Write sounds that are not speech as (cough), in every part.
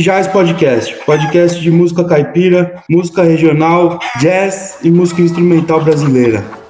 Jazz Podcast, podcast de música caipira, música regional, jazz e música instrumental brasileira.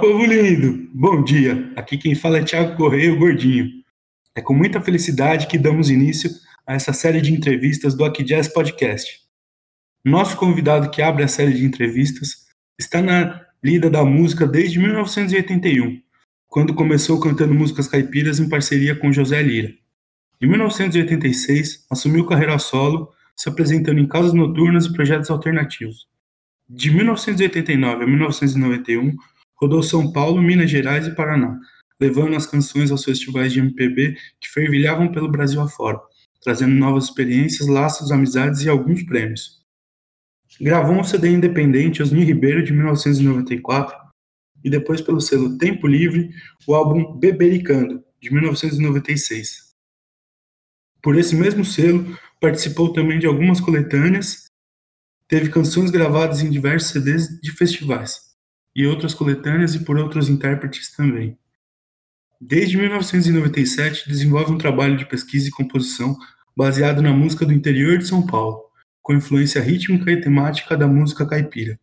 Povo lindo! Bom dia! Aqui quem fala é Thiago Correia, o Gordinho. É com muita felicidade que damos início a essa série de entrevistas do Aqui Jazz Podcast. Nosso convidado que abre a série de entrevistas está na lida da música desde 1981, quando começou cantando músicas caipiras em parceria com José Lira. Em 1986, assumiu carreira solo, se apresentando em casas noturnas e projetos alternativos. De 1989 a 1991, rodou São Paulo, Minas Gerais e Paraná, levando as canções aos festivais de MPB que fervilhavam pelo Brasil afora, trazendo novas experiências, laços, amizades e alguns prêmios. Gravou um CD independente, Osni Ribeiro, de 1994, e depois pelo selo Tempo Livre, o álbum Bebericando, de 1996. Por esse mesmo selo, participou também de algumas coletâneas, teve canções gravadas em diversos CDs de festivais, e outras coletâneas e por outros intérpretes também. Desde 1997, desenvolve um trabalho de pesquisa e composição baseado na música do interior de São Paulo, com influência rítmica e temática da música caipira.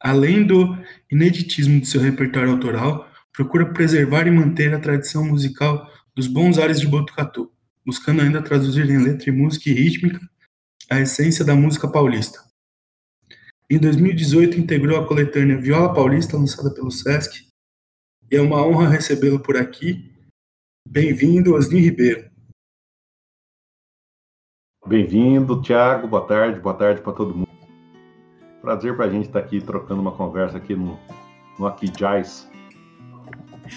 Além do ineditismo de seu repertório autoral, procura preservar e manter a tradição musical dos bons ares de Botucatu, buscando ainda traduzir em letra e música e rítmica a essência da música paulista. Em 2018, integrou a coletânea Viola Paulista, lançada pelo Sesc, e é uma honra recebê-lo por aqui. Bem-vindo, Osni Ribeiro. Bem-vindo, Thiago. Boa tarde, boa tarde para todo mundo. Prazer para a gente estar tá aqui trocando uma conversa aqui no, no Aqui Jazz.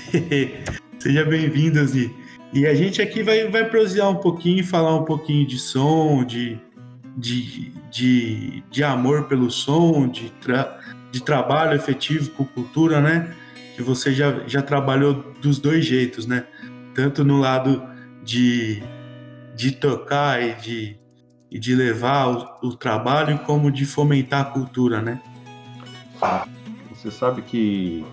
(laughs) Seja bem-vindo, Osni. E a gente aqui vai, vai prosear um pouquinho, falar um pouquinho de som, de, de, de, de amor pelo som, de, tra, de trabalho efetivo com cultura, né? Que você já, já trabalhou dos dois jeitos, né? Tanto no lado de, de tocar e de, e de levar o, o trabalho, como de fomentar a cultura, né? Você sabe que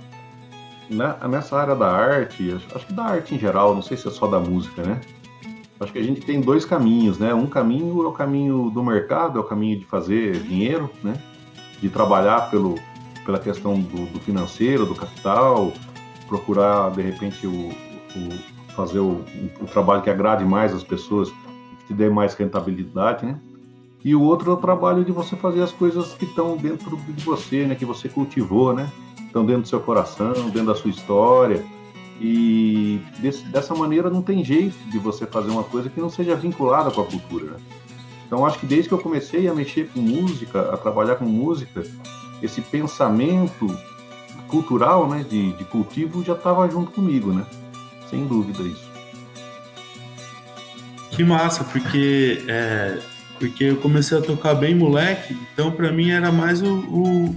né, nessa área da arte, acho que da arte em geral, não sei se é só da música, né? Acho que a gente tem dois caminhos, né? Um caminho é o caminho do mercado, é o caminho de fazer dinheiro, né? De trabalhar pelo, pela questão do, do financeiro, do capital, procurar de repente o, o fazer o, o, trabalho que agrade mais as pessoas, que te dê mais rentabilidade, né? E o outro é o trabalho de você fazer as coisas que estão dentro de você, né? Que você cultivou, né? estão dentro do seu coração, dentro da sua história. E desse, dessa maneira não tem jeito de você fazer uma coisa que não seja vinculada com a cultura. Né? Então acho que desde que eu comecei a mexer com música, a trabalhar com música, esse pensamento cultural, né, de, de cultivo já estava junto comigo, né? Sem dúvida isso. Que massa, porque é, porque eu comecei a tocar bem moleque, então para mim era mais o, o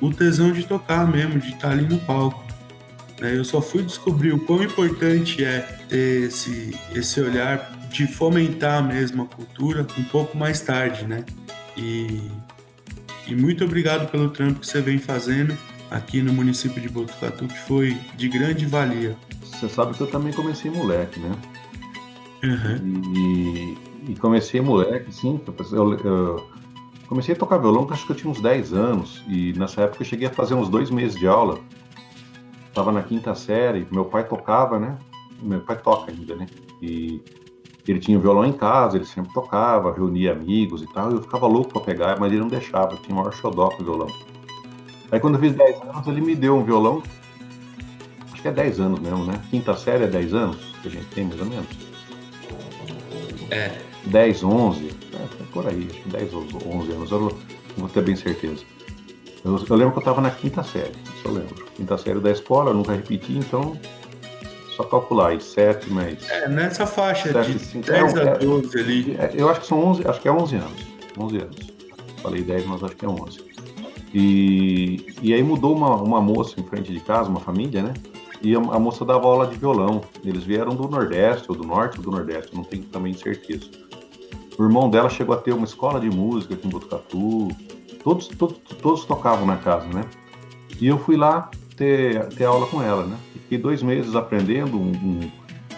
o tesão de tocar mesmo, de estar ali no palco. Né? Eu só fui descobrir o quão importante é ter esse, esse olhar de fomentar mesmo a cultura um pouco mais tarde, né? E, e muito obrigado pelo trampo que você vem fazendo aqui no município de Botucatu, que foi de grande valia. Você sabe que eu também comecei moleque, né? Uhum. E, e, comecei moleque, sim. Eu, eu, Comecei a tocar violão, acho que eu tinha uns 10 anos, e nessa época eu cheguei a fazer uns dois meses de aula. Estava na quinta série, meu pai tocava, né? Meu pai toca ainda, né? E ele tinha o violão em casa, ele sempre tocava, reunia amigos e tal, e eu ficava louco para pegar, mas ele não deixava, eu tinha o maior xodó com o violão. Aí quando eu fiz 10 anos, ele me deu um violão, acho que é 10 anos mesmo, né? Quinta série é 10 anos que a gente tem, mais ou menos. É. 10, 11, é, por aí, acho que 10 ou 11 anos, eu não vou ter bem certeza. Eu, eu lembro que eu estava na quinta série, eu lembro. Quinta série da escola, eu nunca repeti, então só calcular aí, 7 mais. É, nessa faixa 7, de 5, 10 é, a 12 ali. É, eu acho que são 11, acho que é 11 anos. 11 anos. Falei 10, mas acho que é 11. E, e aí mudou uma, uma moça em frente de casa, uma família, né? E a, a moça dava aula de violão. Eles vieram do Nordeste, ou do Norte ou do Nordeste, não tenho também certeza. O irmão dela chegou a ter uma escola de música aqui em Botucatu. Todos, todos, todos tocavam na casa, né? E eu fui lá ter, ter aula com ela, né? Fiquei dois meses aprendendo um, um,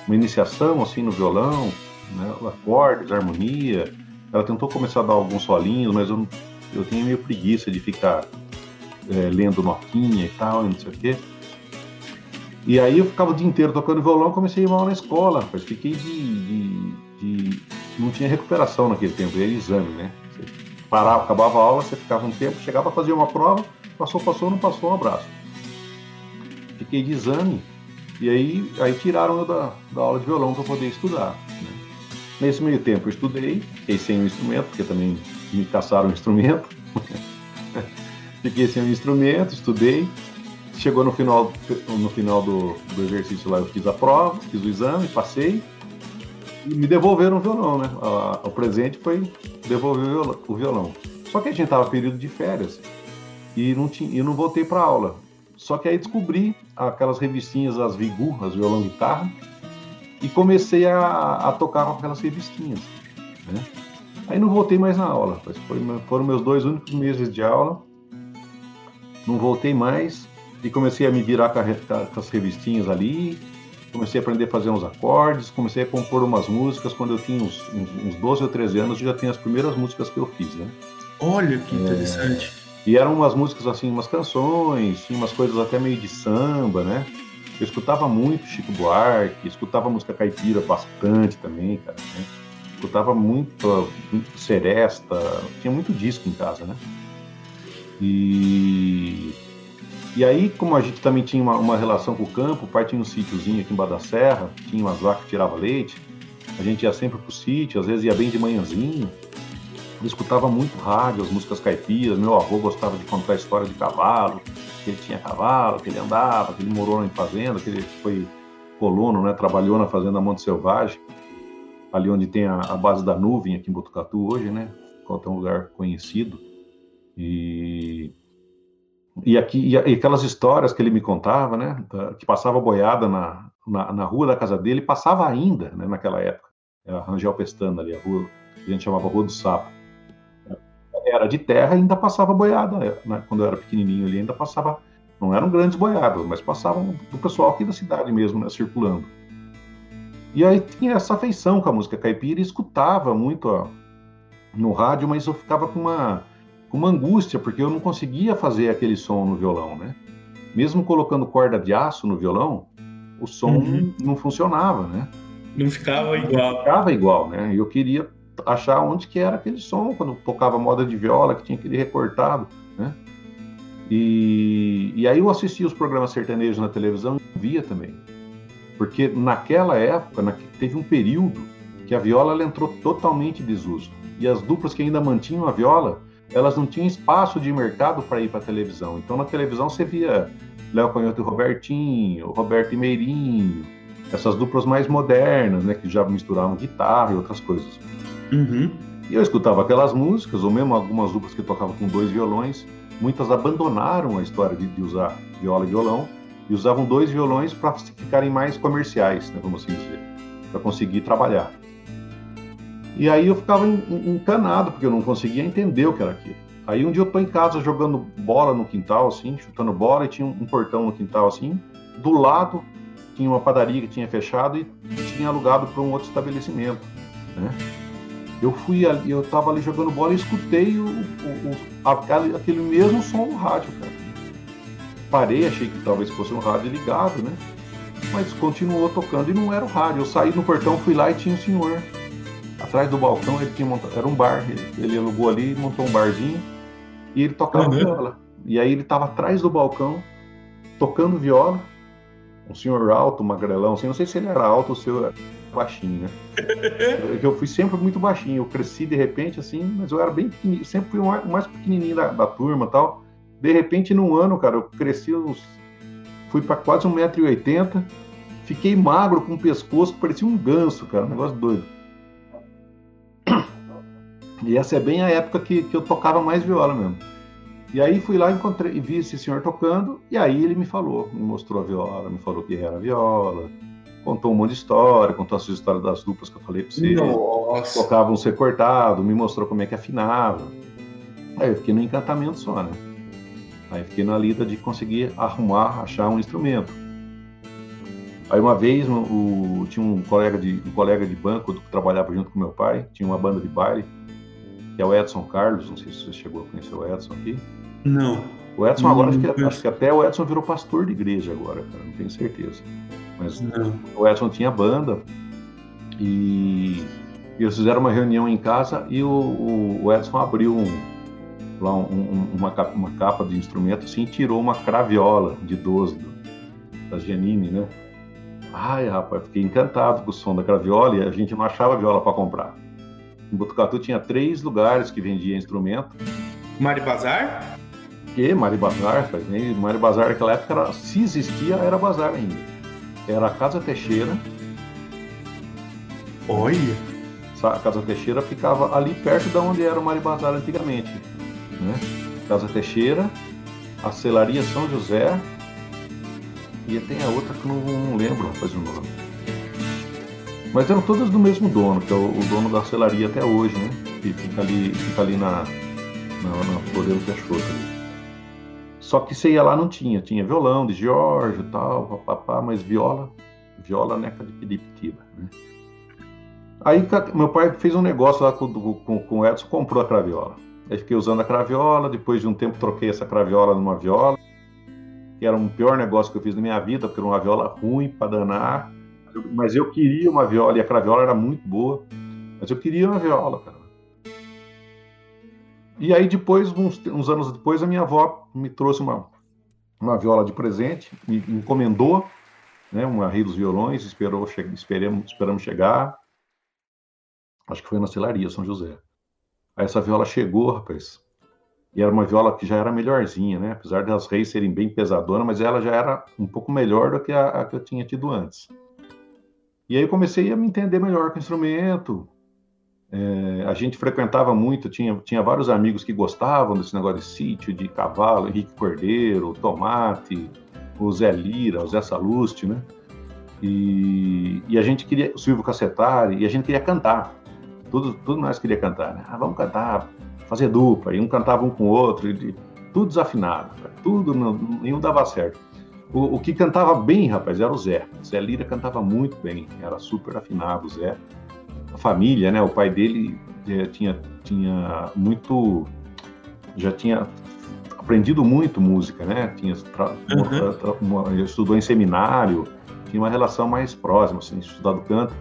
uma iniciação, assim, no violão, né? acordes, harmonia. Ela tentou começar a dar alguns solinhos, mas eu, eu tinha meio preguiça de ficar é, lendo notinha e tal, e não sei o quê. E aí eu ficava o dia inteiro tocando violão, comecei mal na escola, rapaz. Fiquei de, de, de, Não tinha recuperação naquele tempo, era exame, né? Você parava, acabava a aula, você ficava um tempo, chegava a fazer uma prova, passou, passou, não passou, um abraço. Fiquei de exame, e aí, aí tiraram eu da, da aula de violão para poder estudar. Né? Nesse meio tempo eu estudei, fiquei sem o instrumento, porque também me caçaram o instrumento. (laughs) fiquei sem o instrumento, estudei, Chegou no final, no final do, do exercício lá, eu fiz a prova, fiz o exame, passei e me devolveram o violão, né? A, o presente foi devolver o violão. Só que a gente tava período de férias e não, tinha, e não voltei para aula. Só que aí descobri aquelas revistinhas, as Vigu, as violão guitarra, e comecei a, a tocar com aquelas revistinhas. Né? Aí não voltei mais na aula. Foi, foram meus dois únicos meses de aula. Não voltei mais e comecei a me virar com, a, com, as revistinhas ali, comecei a aprender a fazer uns acordes, comecei a compor umas músicas. Quando eu tinha uns, uns, uns 12 ou 13 anos, já tinha as primeiras músicas que eu fiz, né? Olha que interessante. É... E eram umas músicas assim, umas canções, tinha umas coisas até meio de samba, né? Eu escutava muito Chico Buarque, escutava música caipira bastante também, cara, né? Escutava muito, muito Seresta, tinha muito disco em casa, né? E e aí, como a gente também tinha uma, uma relação com o campo, o pai tinha um sítiozinho aqui embaixo da serra, tinha umas vacas que tirava leite, a gente ia sempre pro sítio, às vezes ia bem de manhãzinho, eu escutava muito rádio, as músicas caipiras, meu avô gostava de contar história de cavalo, que ele tinha cavalo, que ele andava, que ele morou em fazenda, que ele foi colono, né, trabalhou na fazenda Monte Selvagem, ali onde tem a, a base da nuvem aqui em Botucatu hoje, né, que é um lugar conhecido, e e, aqui, e aquelas histórias que ele me contava, né, que passava boiada na, na, na rua da casa dele, passava ainda, né, naquela época, a Rangel Pestana ali, a rua, que a gente chamava Rua do Sapo. Era de terra e ainda passava boiada, né, quando eu era pequenininho ali, ainda passava, não eram grandes boiadas, mas passavam do pessoal aqui da cidade mesmo, né, circulando. E aí tinha essa afeição com a música caipira e escutava muito ó, no rádio, mas eu ficava com uma com uma angústia, porque eu não conseguia fazer aquele som no violão, né? Mesmo colocando corda de aço no violão, o som uhum. não funcionava, né? Não ficava igual. Não ficava igual, né? Eu queria achar onde que era aquele som, quando tocava moda de viola, que tinha aquele recortado, né? E, e aí eu assistia os programas sertanejos na televisão e via também. Porque naquela época, na, teve um período que a viola entrou totalmente desuso. E as duplas que ainda mantinham a viola elas não tinham espaço de mercado para ir para a televisão. Então na televisão você via Léo Canhoto e Robertinho, Roberto e Meirinho, essas duplas mais modernas, né, que já misturavam guitarra e outras coisas. Uhum. E eu escutava aquelas músicas, ou mesmo algumas duplas que tocavam com dois violões. Muitas abandonaram a história de, de usar viola e violão e usavam dois violões para ficarem mais comerciais, né, vamos assim dizer, para conseguir trabalhar. E aí eu ficava encanado, porque eu não conseguia entender o que era aquilo. Aí um dia eu tô em casa jogando bola no quintal, assim, chutando bola, e tinha um portão no quintal, assim. Do lado tinha uma padaria que tinha fechado e tinha alugado para um outro estabelecimento, né? Eu fui ali, eu tava ali jogando bola e escutei o, o, o aquele, aquele mesmo som no rádio, cara. Parei, achei que talvez fosse um rádio ligado, né? Mas continuou tocando e não era o rádio. Eu saí no portão, fui lá e tinha um senhor atrás do balcão ele tinha montado, era um bar, ele, ele alugou ali, montou um barzinho e ele tocava uhum. viola. E aí ele estava atrás do balcão tocando viola, um senhor alto, magrelão, assim, não sei se ele era alto ou se eu era baixinho, né? eu fui sempre muito baixinho, eu cresci de repente assim, mas eu era bem pequenininho, sempre fui o mais pequenininho da, da turma tal. De repente, num ano, cara, eu cresci uns. Fui para quase 1,80m, fiquei magro com o pescoço, parecia um ganso, cara, um negócio doido. E essa é bem a época que, que eu tocava mais viola mesmo. E aí fui lá encontrei, e vi esse senhor tocando, e aí ele me falou, me mostrou a viola, me falou que era a viola, contou um monte de história, contou as histórias das duplas que eu falei pra você. Nossa. Tocavam ser cortado, me mostrou como é que afinava. Aí eu fiquei no encantamento só, né? Aí fiquei na lida de conseguir arrumar, achar um instrumento. Aí uma vez o, tinha um colega de um colega de banco que trabalhava junto com meu pai, tinha uma banda de baile, que é o Edson Carlos, não sei se você chegou a conhecer o Edson aqui. Não. O Edson agora, acho que, acho que, até o Edson virou pastor de igreja agora, cara, não tenho certeza. Mas não. o Edson tinha banda e, e, eles fizeram uma reunião em casa e o, o, Edson abriu um, lá um, uma, capa, uma capa de instrumento assim e tirou uma craviola de 12 da Genini, né? Ai, rapaz, fiquei encantado com o som da craviola e a gente não achava viola para comprar. Em Botucatu tinha três lugares que vendia instrumento. Mari Bazar? Que Mari Bazar, Mari Bazar naquela época, era, se existia, era bazar ainda. Era a Casa Teixeira. Olha! A Casa Teixeira ficava ali perto de onde era o Mari Bazar antigamente. Né? Casa Teixeira, a Celaria São José e tem a outra que eu não lembro, rapaz, o nome. Mas eram todas do mesmo dono, que é o, o dono da celaria até hoje, né? Que fica ali, fica ali na, na, na Peixoto. Ali. Só que você ia lá não tinha, tinha violão de Jorge e tal, papapá, mas viola, viola neca de Piripitiba, né? Aí meu pai fez um negócio lá com, com, com o Edson, comprou a craviola. Aí fiquei usando a craviola, depois de um tempo troquei essa craviola numa viola, que era um pior negócio que eu fiz na minha vida, porque era uma viola ruim para danar. Mas eu queria uma viola, e a craviola era muito boa, mas eu queria uma viola, cara. E aí depois, uns, uns anos depois, a minha avó me trouxe uma, uma viola de presente, me encomendou, né, uma Rei dos Violões, esperou, che esperamos, esperamos chegar. Acho que foi na celaria São José. Aí essa viola chegou, rapaz. E era uma viola que já era melhorzinha, né? Apesar das reis serem bem pesadonas, mas ela já era um pouco melhor do que a, a que eu tinha tido antes. E aí eu comecei a me entender melhor com o instrumento. É, a gente frequentava muito, tinha, tinha vários amigos que gostavam desse negócio de sítio, de cavalo, Henrique Cordeiro, Tomate, o Zé Lira, o Zé Saluste, né? E, e a gente queria, o Silvio Cacetari, e a gente queria cantar. Tudo, tudo nós queria cantar, né? Ah, vamos cantar, fazer dupla, e um cantava um com o outro, e, tudo desafinado, tudo, não, nenhum dava certo. O, o, que cantava bem, rapaz, era o Zé. Zé Lira cantava muito bem, era super afinado o Zé. A família, né? O pai dele é, tinha, tinha muito. Já tinha aprendido muito música, né? Tinha uhum. estudou em seminário, tinha uma relação mais próxima, assim, estudado canto.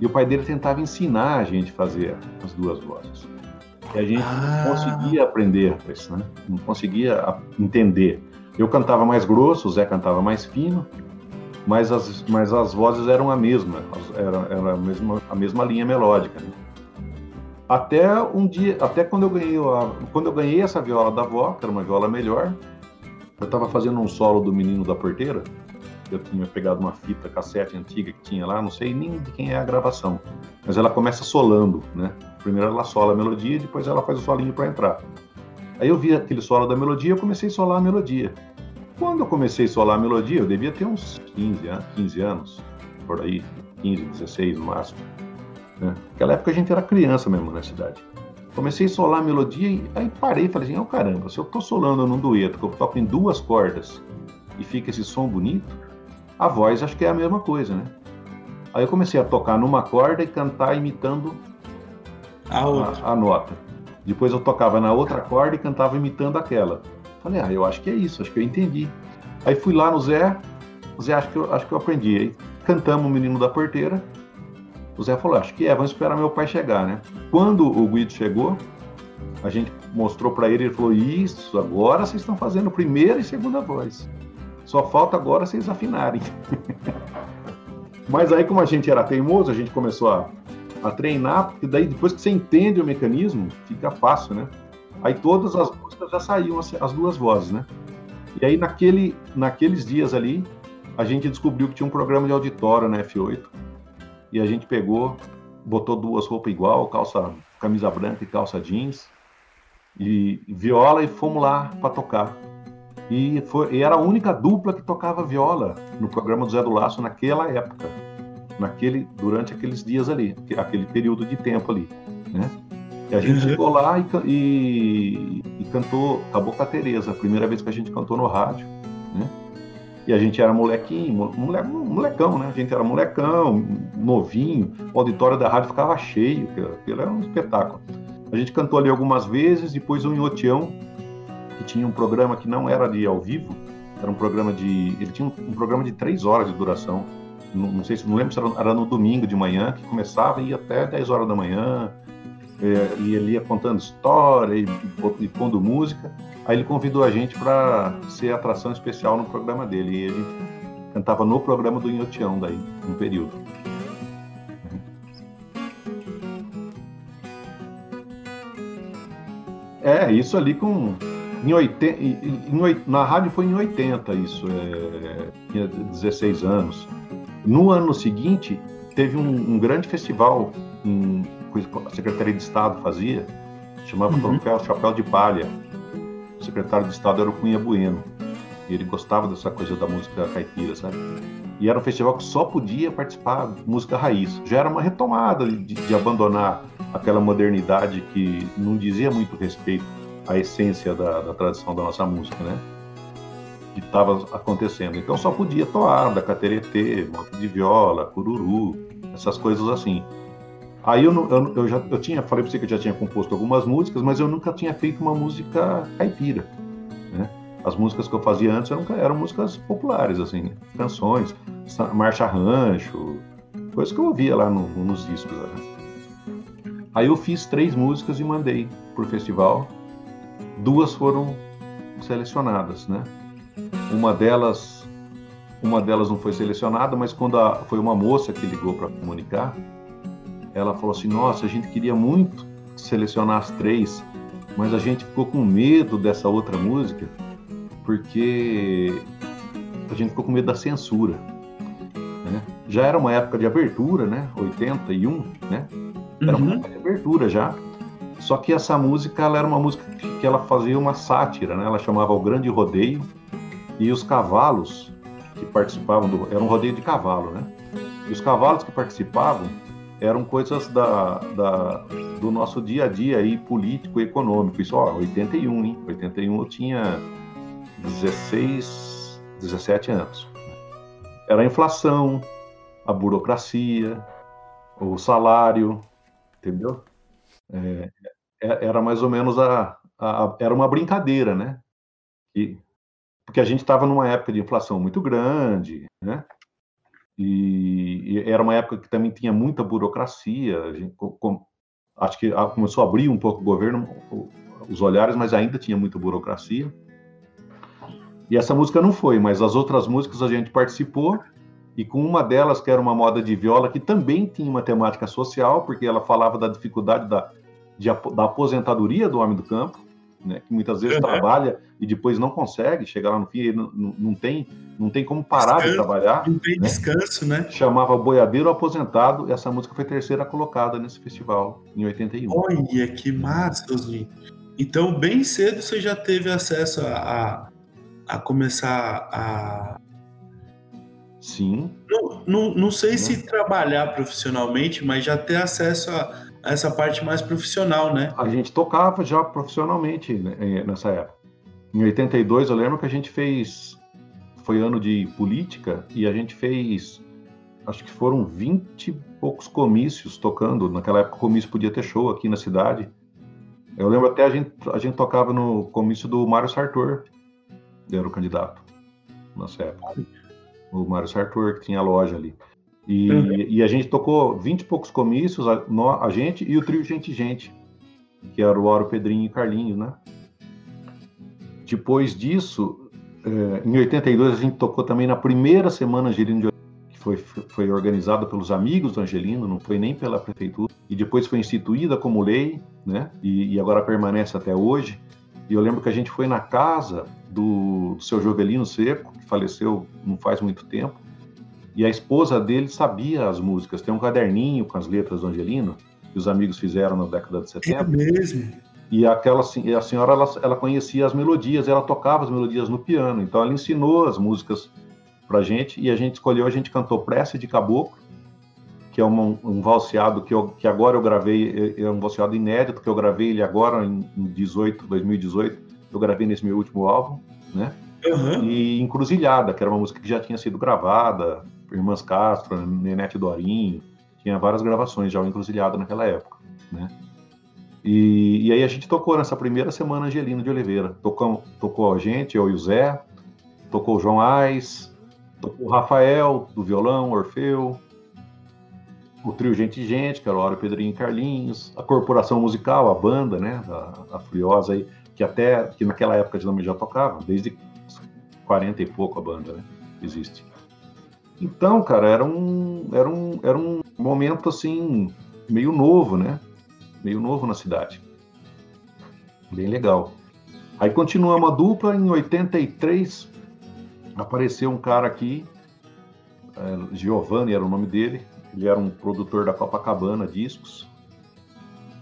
E o pai dele tentava ensinar a gente a fazer as duas vozes. E a gente ah. não conseguia aprender, né? Não conseguia entender. Eu cantava mais grosso, o Zé cantava mais fino, mas as, mas as vozes eram a mesma, era, era a, mesma, a mesma linha melódica. Né? Até um dia, até quando eu ganhei a, quando eu ganhei essa viola da avó, que era uma viola melhor, eu estava fazendo um solo do Menino da Porteira. Eu tinha pegado uma fita cassete antiga que tinha lá, não sei nem de quem é a gravação, mas ela começa solando, né? Primeiro ela sola a melodia, depois ela faz o solinho para entrar. Aí eu vi aquele solo da melodia, eu comecei a solar a melodia. Quando eu comecei a solar a melodia, eu devia ter uns 15 anos, 15 anos por aí, 15, 16 no máximo. Né? Naquela época a gente era criança mesmo na cidade. Comecei a solar a melodia e aí parei e falei assim, oh caramba, se eu tô solando num dueto, que eu toco em duas cordas e fica esse som bonito, a voz acho que é a mesma coisa, né? Aí eu comecei a tocar numa corda e cantar imitando a, a, a nota. Depois eu tocava na outra corda e cantava imitando aquela. Falei, ah, eu acho que é isso, acho que eu entendi. Aí fui lá no Zé, Zé, acho que eu, acho que eu aprendi. Aí cantamos o Menino da Porteira. O Zé falou, acho que é, vamos esperar meu pai chegar, né? Quando o Guido chegou, a gente mostrou para ele, ele falou, isso, agora vocês estão fazendo primeira e segunda voz. Só falta agora vocês afinarem. (laughs) Mas aí, como a gente era teimoso, a gente começou a a treinar, porque daí depois que você entende o mecanismo, fica fácil, né? Aí todas as músicas já saíam as, as duas vozes, né? E aí naquele, naqueles dias ali, a gente descobriu que tinha um programa de auditório na F8. E a gente pegou, botou duas roupas igual, calça, camisa branca e calça jeans, e viola e fomos lá para tocar. E, foi, e era a única dupla que tocava viola no programa do Zé do Laço naquela época naquele durante aqueles dias ali, aquele período de tempo ali, né? E a gente uhum. chegou lá e, e, e, cantou Acabou com a Tereza, a primeira vez que a gente cantou no rádio, né? E a gente era molequinho, mole, molecão, né? A gente era molecão, novinho, o auditório da rádio ficava cheio, aquilo era um espetáculo. A gente cantou ali algumas vezes, depois o Inhotião que tinha um programa que não era de ao vivo, era um programa de. Ele tinha um, um programa de três horas de duração. Não, não, sei se não lembro se era, era, no domingo de manhã, que começava e ia até 10 horas da manhã. É, e ele ia contando história e, e, pondo música. Aí ele convidou a gente para ser atração especial no programa dele. E a gente cantava no programa do Inhotião daí, um período. É, isso ali com. Em 80, em, na rádio foi em 80 isso, é, tinha 16 anos. No ano seguinte, teve um, um grande festival em, a Secretaria de Estado fazia, chamava uhum. Troféu Chapéu de Palha. O secretário de Estado era o Cunha Bueno. E ele gostava dessa coisa da música caipira, sabe? E era um festival que só podia participar música raiz. Já era uma retomada de, de abandonar aquela modernidade que não dizia muito respeito à essência da, da tradição da nossa música, né? Que estava acontecendo. Então só podia toada, cateretê, moto de viola, cururu, essas coisas assim. Aí eu, eu, eu já eu tinha, falei para você que eu já tinha composto algumas músicas, mas eu nunca tinha feito uma música caipira, né? As músicas que eu fazia antes eram, eram músicas populares, assim, né? canções, marcha rancho, coisas que eu ouvia lá no, nos discos. Né? Aí eu fiz três músicas e mandei pro festival. Duas foram selecionadas, né? Uma delas, uma delas não foi selecionada, mas quando a, foi uma moça que ligou para comunicar, ela falou assim: "Nossa, a gente queria muito selecionar as três, mas a gente ficou com medo dessa outra música, porque a gente ficou com medo da censura. Né? Já era uma época de abertura, né? 81, né? Era uhum. uma abertura já. Só que essa música ela era uma música que ela fazia uma sátira, né? Ela chamava O Grande Rodeio e os cavalos que participavam do era um rodeio de cavalo, né? E os cavalos que participavam eram coisas da, da do nosso dia a dia aí político e econômico. Isso, ó, 81, hein? 81 eu tinha 16, 17 anos. Era a inflação, a burocracia, o salário, entendeu? É, é, era mais ou menos a, a, era uma brincadeira, né? E, porque a gente estava numa época de inflação muito grande, né? E, era uma época que também tinha muita burocracia. Gente, com, acho que começou a abrir um pouco o governo, os olhares, mas ainda tinha muita burocracia. E essa música não foi, mas as outras músicas a gente participou e com uma delas, que era uma moda de viola, que também tinha uma temática social, porque ela falava da dificuldade da, de, da aposentadoria do homem do campo, né, que muitas vezes uhum. trabalha e depois não consegue chegar lá no fim, não, não, não tem, não tem como parar descanso, de trabalhar. Não tem né? descanso, né? Chamava Boiadeiro Aposentado, e essa música foi terceira colocada nesse festival, em 81. Olha, que massa, gente. Então, bem cedo você já teve acesso a, a, a começar a Sim. Não, não, não sei se trabalhar profissionalmente, mas já ter acesso a, essa parte mais profissional, né? A gente tocava já profissionalmente né, nessa época. Em 82, eu lembro que a gente fez. Foi ano de política e a gente fez. Acho que foram 20 e poucos comícios tocando. Naquela época, o comício podia ter show aqui na cidade. Eu lembro até a gente, a gente tocava no comício do Mário Sartor, era o candidato nessa época o Mário Sartor, que tinha loja ali. E, uhum. e, a gente tocou 20 e poucos comícios, a, a, gente e o trio Gente Gente, que era o Oro, Pedrinho e Carlinhos, né? Depois disso, é, em 82, a gente tocou também na primeira semana Angelino de que foi, foi organizada pelos amigos do Angelino, não foi nem pela prefeitura, e depois foi instituída como lei, né? E, e agora permanece até hoje. E eu lembro que a gente foi na casa do, do seu Jovelino Seco, que faleceu não faz muito tempo, e a esposa dele sabia as músicas. Tem um caderninho com as letras do Angelino, que os amigos fizeram na década de 70. É mesmo? E aquela, a senhora, ela, ela conhecia as melodias, ela tocava as melodias no piano. Então ela ensinou as músicas pra gente, e a gente escolheu, a gente cantou Prece de Caboclo, que é um, um valseado que, eu, que agora eu gravei, é, é um valseado inédito, que eu gravei ele agora em, em 18, 2018, eu gravei nesse meu último álbum, né? Uhum. E Encruzilhada, que era uma música que já tinha sido gravada, Irmãs Castro, Nenete Dorinho, tinha várias gravações já o Encruzilhada naquela época, né? E, e, aí a gente tocou nessa primeira semana Angelino de Oliveira. Tocou, tocou a gente, eu e o Zé, tocou o João Ais, tocou o Rafael, do violão, Orfeu, o trio Gente Gente, que era o Hora Pedrinho e Carlinhos, a Corporação Musical, a banda, né, da, Furiosa aí, que até, que naquela época de nome já tocava, desde 40 e pouco a banda, né, existe. Então, cara, era um, era um, era um momento, assim, meio novo, né, meio novo na cidade. Bem legal. Aí continuamos a dupla, em 83 apareceu um cara aqui, é, Giovanni era o nome dele, ele era um produtor da Copacabana Discos,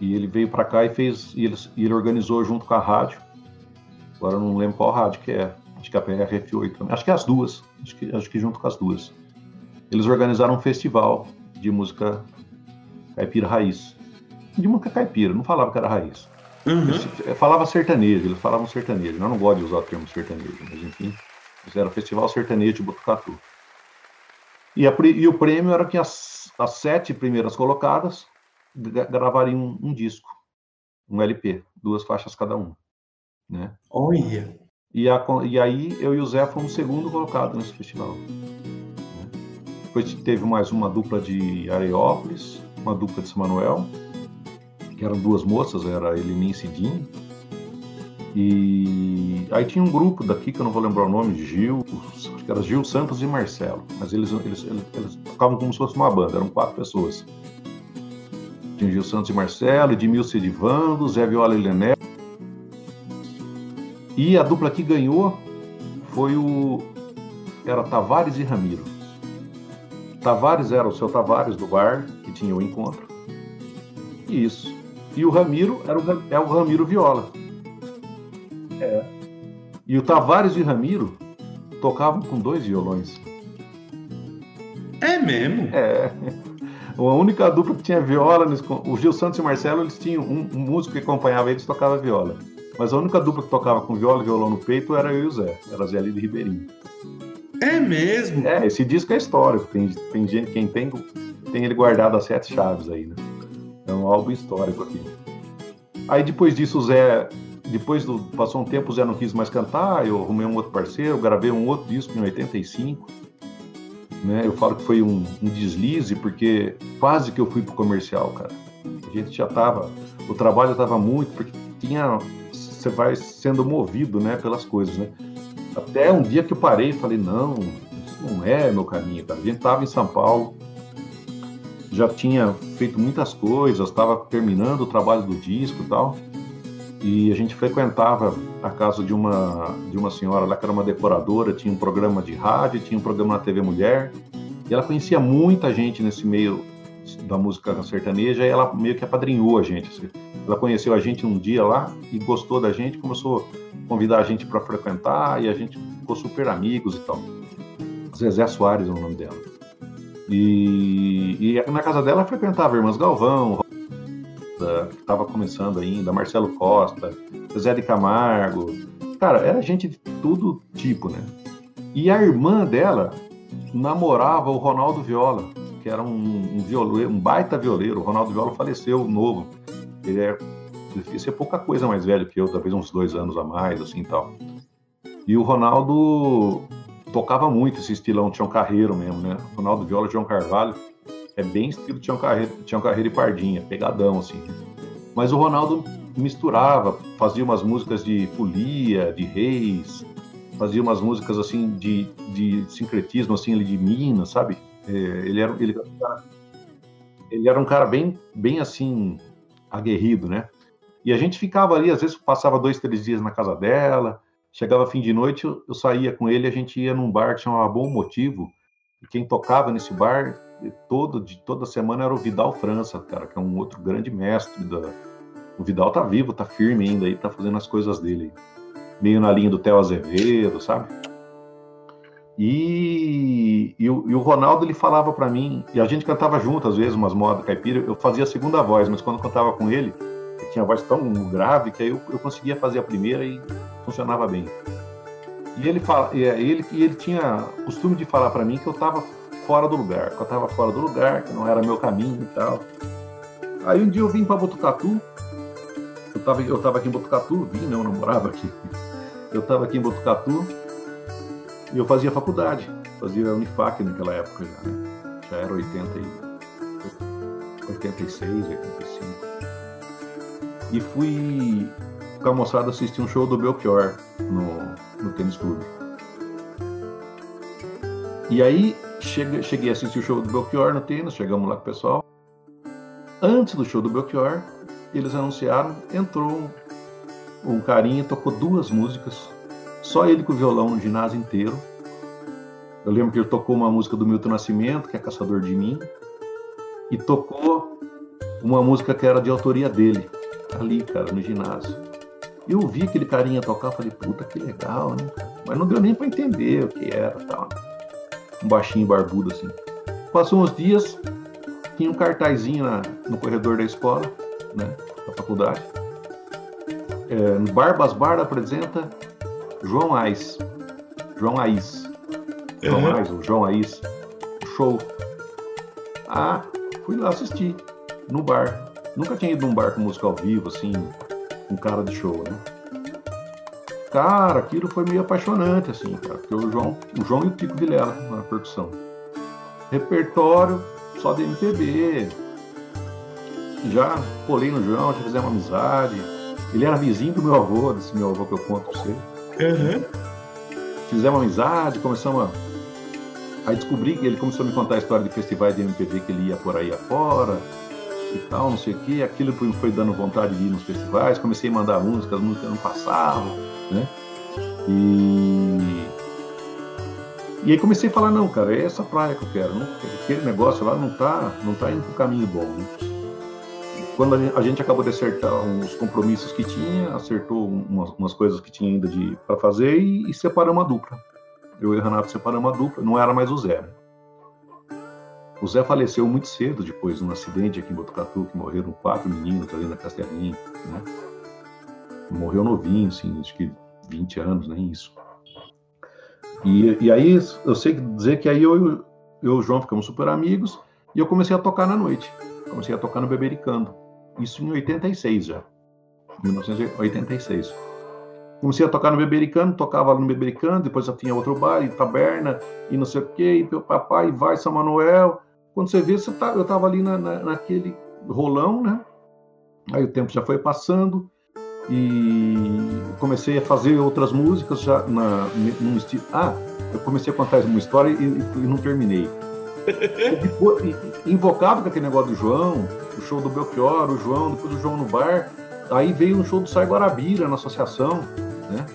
e ele veio para cá e fez, e ele, e ele, organizou junto com a rádio, agora eu não lembro qual rádio que é, acho que é a PRF8, acho que é as duas, acho que, acho que junto com as duas. Eles organizaram um festival de música caipira raiz. De música caipira, não falava que era raiz. Uhum. Eles, falava sertanejo, eles falavam sertanejo. Eu não gosto de usar o termo sertanejo, mas enfim. Era o Festival Sertanejo de Botucatu. E, a, e, o prêmio era que as, as sete primeiras colocadas gravariam um, um, disco, um LP, duas faixas cada um. Né? Olha! E, a, e aí eu e o Zé fomos segundo colocado nesse festival. Depois teve mais uma dupla de Areópolis, uma dupla de São Manuel, que eram duas moças, era Elini e Cidinho. E aí tinha um grupo daqui que eu não vou lembrar o nome, Gil, acho que era Gil Santos e Marcelo, mas eles, eles, eles, eles tocavam como se fosse uma banda, eram quatro pessoas. Tinha Gil Santos e Marcelo, Edmilson e Edivando, Zé Viola e Lené. E a dupla que ganhou foi o. Era Tavares e Ramiro. Tavares era o seu Tavares do bar, que tinha o encontro. Isso. E o Ramiro era o, é o Ramiro Viola é. E o Tavares e Ramiro tocavam com dois violões. É mesmo? É. (laughs) A única dupla que tinha viola, o Gil Santos e o Marcelo, eles tinham um, um músico que acompanhava eles tocava viola. Mas a única dupla que tocava com viola e violão no peito era eu e o Zé, era Zé Lido Ribeirinho. É mesmo? É, esse disco é histórico. Tem, tem gente, quem tem, tem ele guardado as sete chaves aí, né? É um álbum histórico aqui. Aí depois disso o Zé depois do, passou um tempo, o Zé não quis mais cantar, eu arrumei um outro parceiro, gravei um outro disco em 85. Né? Eu falo que foi um, um deslize, porque quase que eu fui pro comercial, cara. A gente já tava, o trabalho tava muito, porque tinha, você vai sendo movido, né, pelas coisas, né? Até um dia que eu parei e falei, não, isso não é meu caminho, cara. A gente tava em São Paulo, já tinha feito muitas coisas, estava terminando o trabalho do disco e tal e a gente frequentava a casa de uma de uma senhora lá que era uma decoradora, tinha um programa de rádio, tinha um programa na TV Mulher, e ela conhecia muita gente nesse meio da música sertaneja, ela meio que apadrinhou a gente. Ela conheceu a gente um dia lá e gostou da gente, começou a convidar a gente para frequentar, e a gente ficou super amigos e tal. Zezé Soares é o nome dela. E, e na casa dela frequentava Irmãs Galvão, que estava começando ainda, Marcelo Costa, Zé de Camargo. Cara, era gente de todo tipo, né? E a irmã dela namorava o Ronaldo Viola, que era um, um violeiro, um baita violeiro. O Ronaldo Viola faleceu novo. Ele é devia ser pouca coisa mais velho que eu, talvez uns dois anos a mais, assim tal. E o Ronaldo tocava muito esse estilão Tião Carreiro mesmo, né? Ronaldo Viola, João Carvalho. É bem estilo Tião Carreiro, Tião Carreiro e Pardinha, pegadão, assim. Mas o Ronaldo misturava, fazia umas músicas de folia, de reis, fazia umas músicas, assim, de, de sincretismo, assim, de Minas, sabe? É, ele, era, ele, ele era um cara bem, bem, assim, aguerrido, né? E a gente ficava ali, às vezes passava dois, três dias na casa dela, chegava fim de noite, eu, eu saía com ele, a gente ia num bar que chamava Bom Motivo, e quem tocava nesse bar todo, de toda semana era o Vidal França, cara, que é um outro grande mestre da. O Vidal tá vivo, tá firme ainda aí, tá fazendo as coisas dele. Meio na linha do Theo Azevedo, sabe? E, e, o, e o Ronaldo ele falava para mim, e a gente cantava junto às vezes umas modas caipira, eu fazia a segunda voz, mas quando eu cantava com ele, ele tinha a voz tão grave que aí eu, eu conseguia fazer a primeira e funcionava bem. E ele fala, e ele, e ele tinha costume de falar para mim que eu tava fora do lugar, que eu estava fora do lugar, que não era meu caminho e tal. Aí um dia eu vim para Botucatu tava, eu tava aqui em Botucatu, vim não, não morava aqui. Eu tava aqui em Botucatu e eu fazia faculdade, fazia Unifac naquela época já, né? Já era 80 e, 86, 85. E fui com a moçada assistir um show do Belchior no, no tênis clube. E aí cheguei, cheguei a assistir o show do Belchior no tênis, chegamos lá com o pessoal. Antes do show do Belchior, eles anunciaram, entrou um carinha, tocou duas músicas, só ele com o violão no ginásio inteiro. Eu lembro que ele tocou uma música do Milton Nascimento, que é Caçador de Mim, e tocou uma música que era de autoria dele, ali, cara, no ginásio. Eu vi aquele carinha tocar, falei, puta que legal, né? Mas não deu nem para entender o que era tal. Um baixinho barbudo assim. Passou uns dias, tinha um cartazinho na, no corredor da escola, né, da faculdade. É, Barbas Bar apresenta João Ais. João Ais. João uhum. Ais, o João Ais. Show. Ah, fui lá assistir no bar. Nunca tinha ido num bar com música ao vivo, assim, com cara de show, né? Cara, aquilo foi meio apaixonante, assim, cara, porque o João, o João e o Tico Vilela na percussão. Repertório só de MPB. Já colei no João, já fizemos amizade. Ele era vizinho do meu avô, desse meu avô que eu conto pra você. Uhum. Fizemos amizade, começamos a. Aí descobri que ele começou a me contar a história de festivais de MPB que ele ia por aí afora e tal, não sei o que. Aquilo foi, foi dando vontade de ir nos festivais. Comecei a mandar músicas, as músicas não passavam, né? E e aí comecei a falar, não, cara, é essa praia que eu quero. Não, aquele negócio lá não tá, não tá indo pro caminho bom. Né? Quando a gente, acabou de acertar uns compromissos que tinha, acertou umas, umas coisas que tinha ainda para fazer e, e separamos a dupla. Eu e o Renato separamos a dupla, não era mais o Zé. O Zé faleceu muito cedo depois de um acidente aqui em Botucatu, que morreram quatro meninos ali na Castelinha, né? Morreu novinho, assim, acho que 20 anos, nem isso. E, e aí eu sei dizer que aí eu, eu e o João ficamos super amigos e eu comecei a tocar na noite. Comecei a tocar no Bebericando. Isso em 86 já. 1986. Comecei a tocar no Bebericando, tocava no Bebericando, depois já tinha outro bar, e taberna, e não sei o quê, e papai vai São Manuel. Quando você vê, você tá, eu estava ali na, na, naquele rolão, né? Aí o tempo já foi passando, e comecei a fazer outras músicas já na, num estilo. Ah, eu comecei a contar uma história e, e não terminei. (laughs) Invocava com aquele negócio do João, o show do Belchior, o João, depois o João no bar. Aí veio um show do Sai Guarabira na associação, né?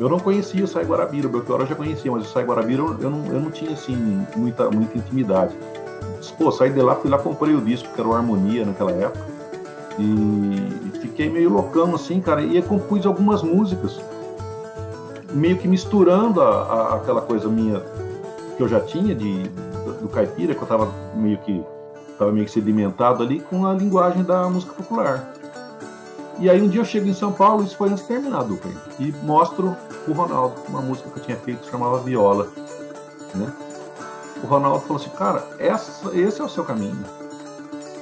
Eu não conhecia o Sai Guarabira, o Belchior eu já conhecia, mas o Sai Guarabira eu não, eu não tinha, assim, muita, muita intimidade. Pô, saí de lá, fui lá, comprei o disco, que era o Harmonia naquela época e fiquei meio loucão assim, cara, e compus algumas músicas, meio que misturando a, a, aquela coisa minha que eu já tinha de, do, caipira, que eu tava meio que tava meio que sedimentado ali com a linguagem da música popular. E aí um dia eu chego em São Paulo, isso foi antes de terminar a e mostro o Ronaldo, uma música que eu tinha feito que chamava Viola, né? O Ronaldo falou assim, cara, essa, esse é o seu caminho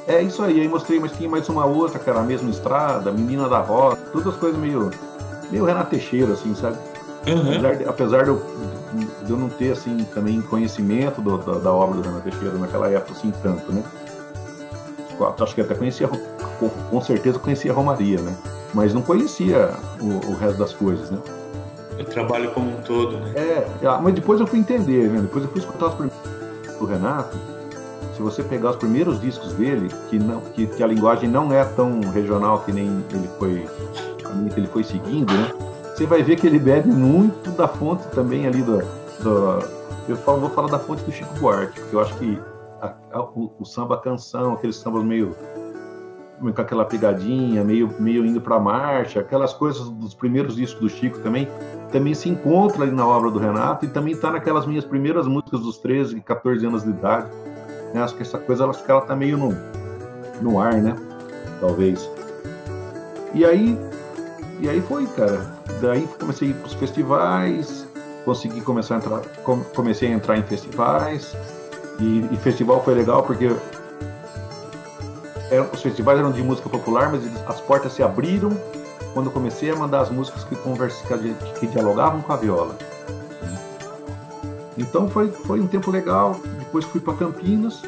é isso aí, aí mostrei, mas tinha mais uma outra, que era a mesma estrada, Menina da Roça, todas as coisas meio, meio Renato Teixeira, assim, sabe? Uhum. Apesar, de, apesar de, eu, de, eu, não ter, assim, também conhecimento do, da, da, obra do Renato Teixeira naquela época, assim, tanto, né? Acho que até conhecia, com, certeza conhecia a Romaria, né? Mas não conhecia o, o resto das coisas, né? O trabalho como um todo, né? É, ah, mas depois eu fui entender, né? Depois eu fui escutar os primeiros do Renato, se você pegar os primeiros discos dele, que, não, que, que a linguagem não é tão regional que nem ele foi, que ele foi seguindo, né? Você vai ver que ele bebe muito da fonte também ali do, do eu falo, vou falar da fonte do Chico Buarque, porque eu acho que a, a, o, o, samba canção, aqueles sambas meio com aquela pegadinha, meio, meio indo para marcha, aquelas coisas dos primeiros discos do Chico também, também se encontra ali na obra do Renato e também está naquelas minhas primeiras músicas dos 13, 14 anos de idade né? Acho que essa coisa que ela tá meio no, no ar, né? Talvez. E aí, e aí foi, cara. Daí comecei a ir pros festivais, consegui começar a entrar, comecei a entrar em festivais. E, e festival foi legal porque eram, os festivais eram de música popular, mas eles, as portas se abriram quando comecei a mandar as músicas que, conversa, que, que dialogavam com a viola. Então foi, foi um tempo legal. Depois fui para Campinas.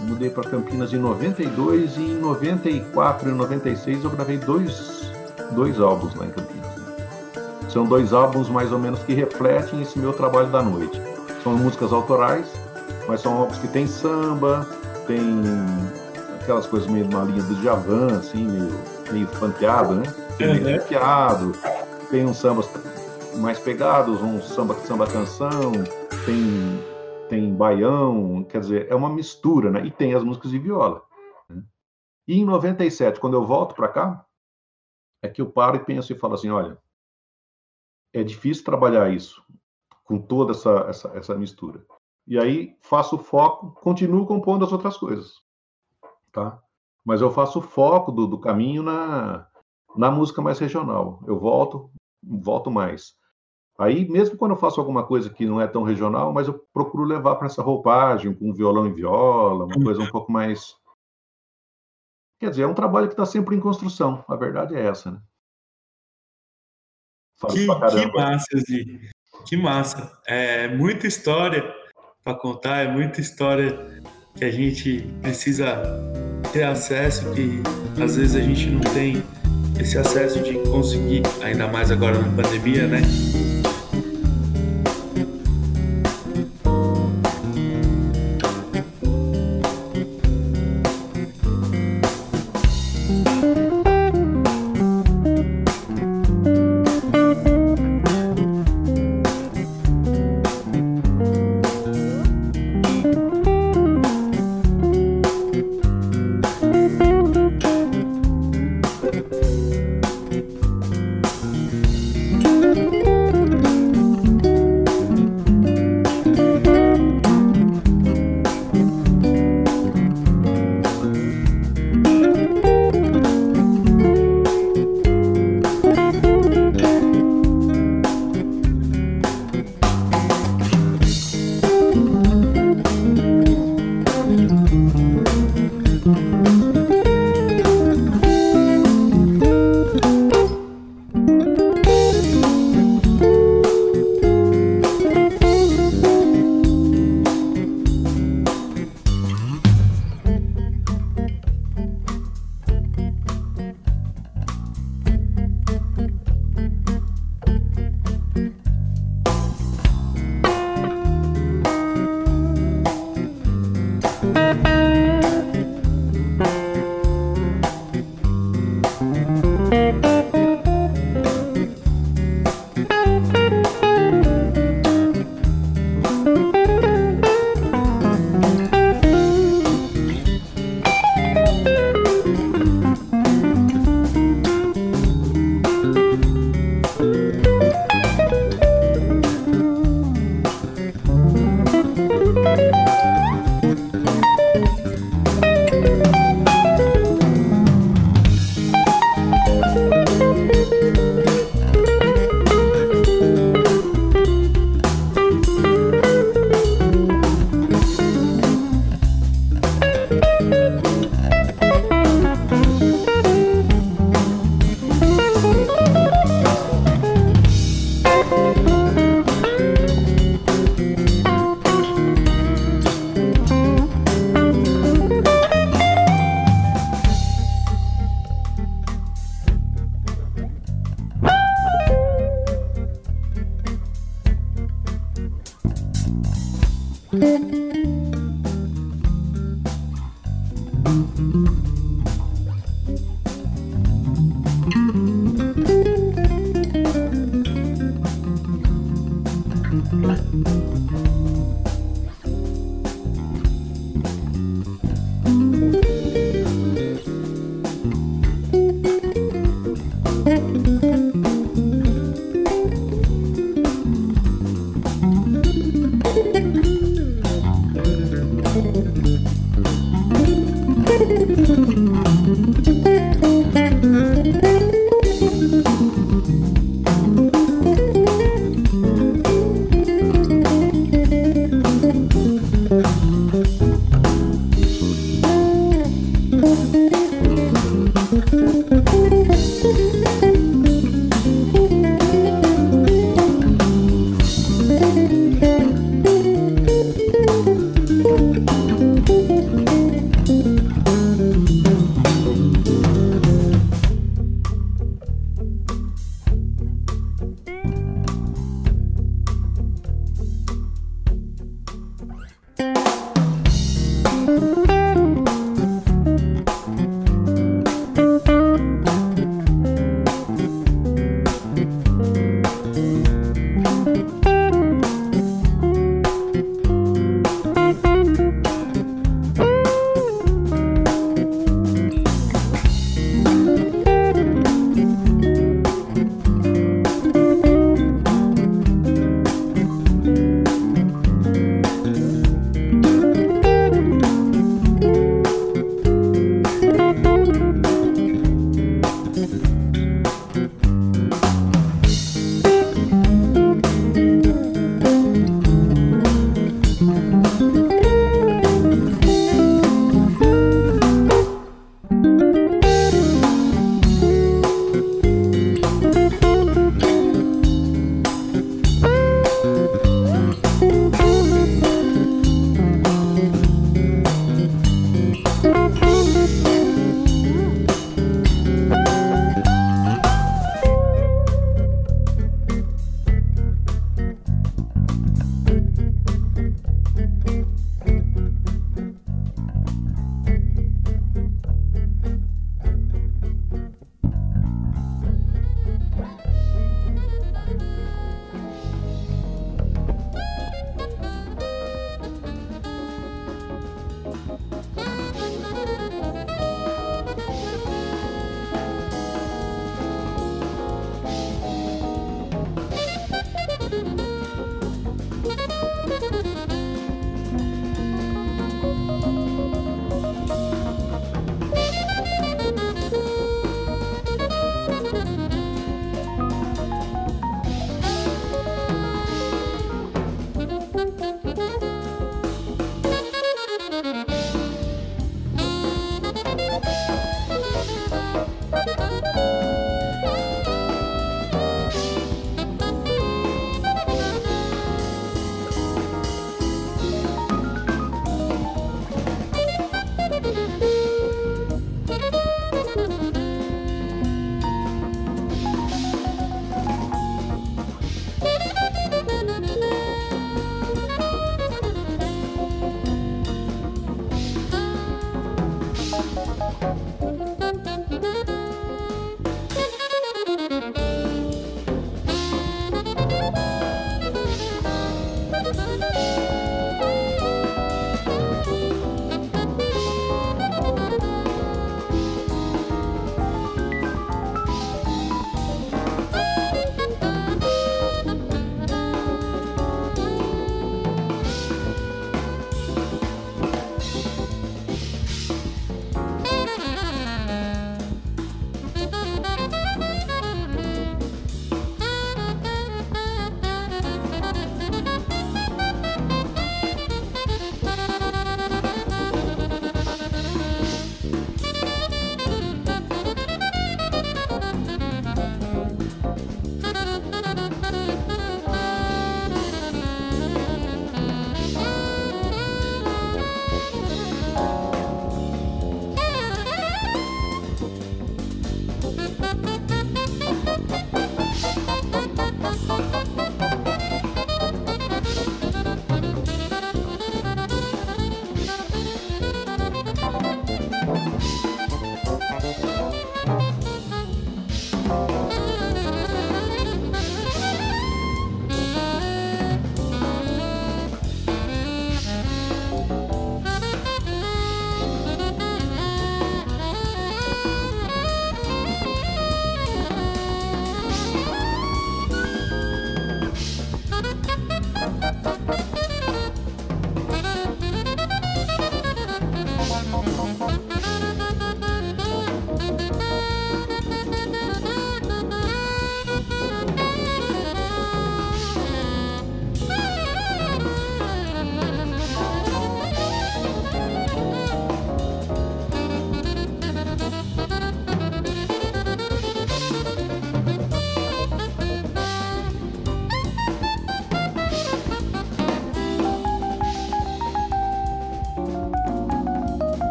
Mudei para Campinas em 92 e em 94 e 96 eu gravei dois, dois álbuns lá em Campinas. São dois álbuns mais ou menos que refletem esse meu trabalho da noite. São músicas autorais, mas são álbuns que tem samba, tem aquelas coisas meio na linha do Javan, assim, meio, meio fanteado, né? Tem meio funkeado, tem uns sambas mais pegados, um samba samba canção, tem tem baião, quer dizer, é uma mistura, né? E tem as músicas de viola. Né? E em 97, quando eu volto para cá, é que eu paro e penso e falo assim, olha, é difícil trabalhar isso com toda essa, essa, essa mistura. E aí faço foco, continuo compondo as outras coisas, tá? Mas eu faço foco do, do caminho na, na música mais regional. Eu volto, volto mais. Aí, mesmo quando eu faço alguma coisa que não é tão regional, mas eu procuro levar para essa roupagem, com violão e viola, uma coisa um pouco mais. Quer dizer, é um trabalho que está sempre em construção. A verdade é essa, né? que, que massa, Zi. Que massa. É muita história para contar, é muita história que a gente precisa ter acesso, que às vezes a gente não tem esse acesso de conseguir, ainda mais agora na pandemia, né?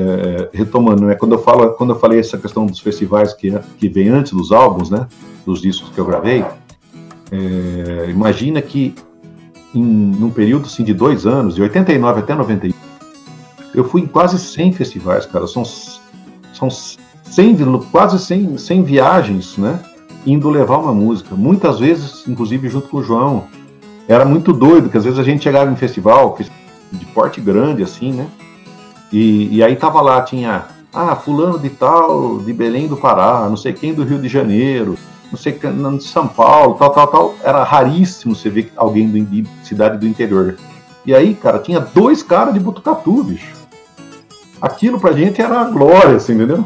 É, retomando, né, quando eu falo, quando eu falei essa questão dos festivais que, que vem antes dos álbuns, né, dos discos que eu gravei, é, imagina que em num período assim, de dois anos, de 89 até 91, eu fui em quase 100 festivais, cara, são, são 100, quase 100, 100 viagens, né, indo levar uma música, muitas vezes, inclusive junto com o João, era muito doido, que às vezes a gente chegava em festival, de porte grande, assim, né, e, e aí tava lá, tinha, ah, fulano de tal, de Belém do Pará, não sei quem do Rio de Janeiro, não sei de São Paulo, tal, tal, tal. Era raríssimo você ver alguém do, de cidade do interior. E aí, cara, tinha dois caras de Botucatu, bicho. Aquilo pra gente era a glória, assim, entendeu?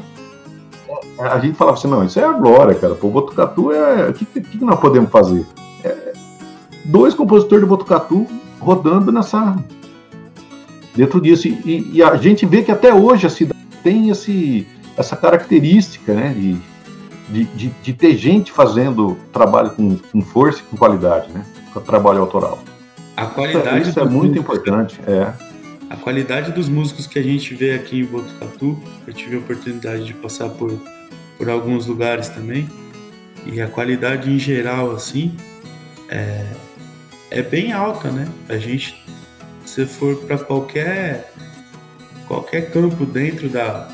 A gente falava assim, não, isso é a glória, cara. Pô, Botucatu é. O que, que, nós podemos fazer? É... Dois compositores de Botucatu rodando nessa. Dentro disso. E, e, a gente vê que até hoje a cidade tem esse, essa característica, né? De, de, de, de ter gente fazendo trabalho com, com força e com qualidade, né? Trabalho autoral. A qualidade isso é muito importante, é. A qualidade dos músicos que a gente vê aqui em Botucatu, eu tive a oportunidade de passar por, por alguns lugares também, e a qualidade em geral, assim, é, é bem alta, né? A gente, se for para qualquer, qualquer campo dentro da,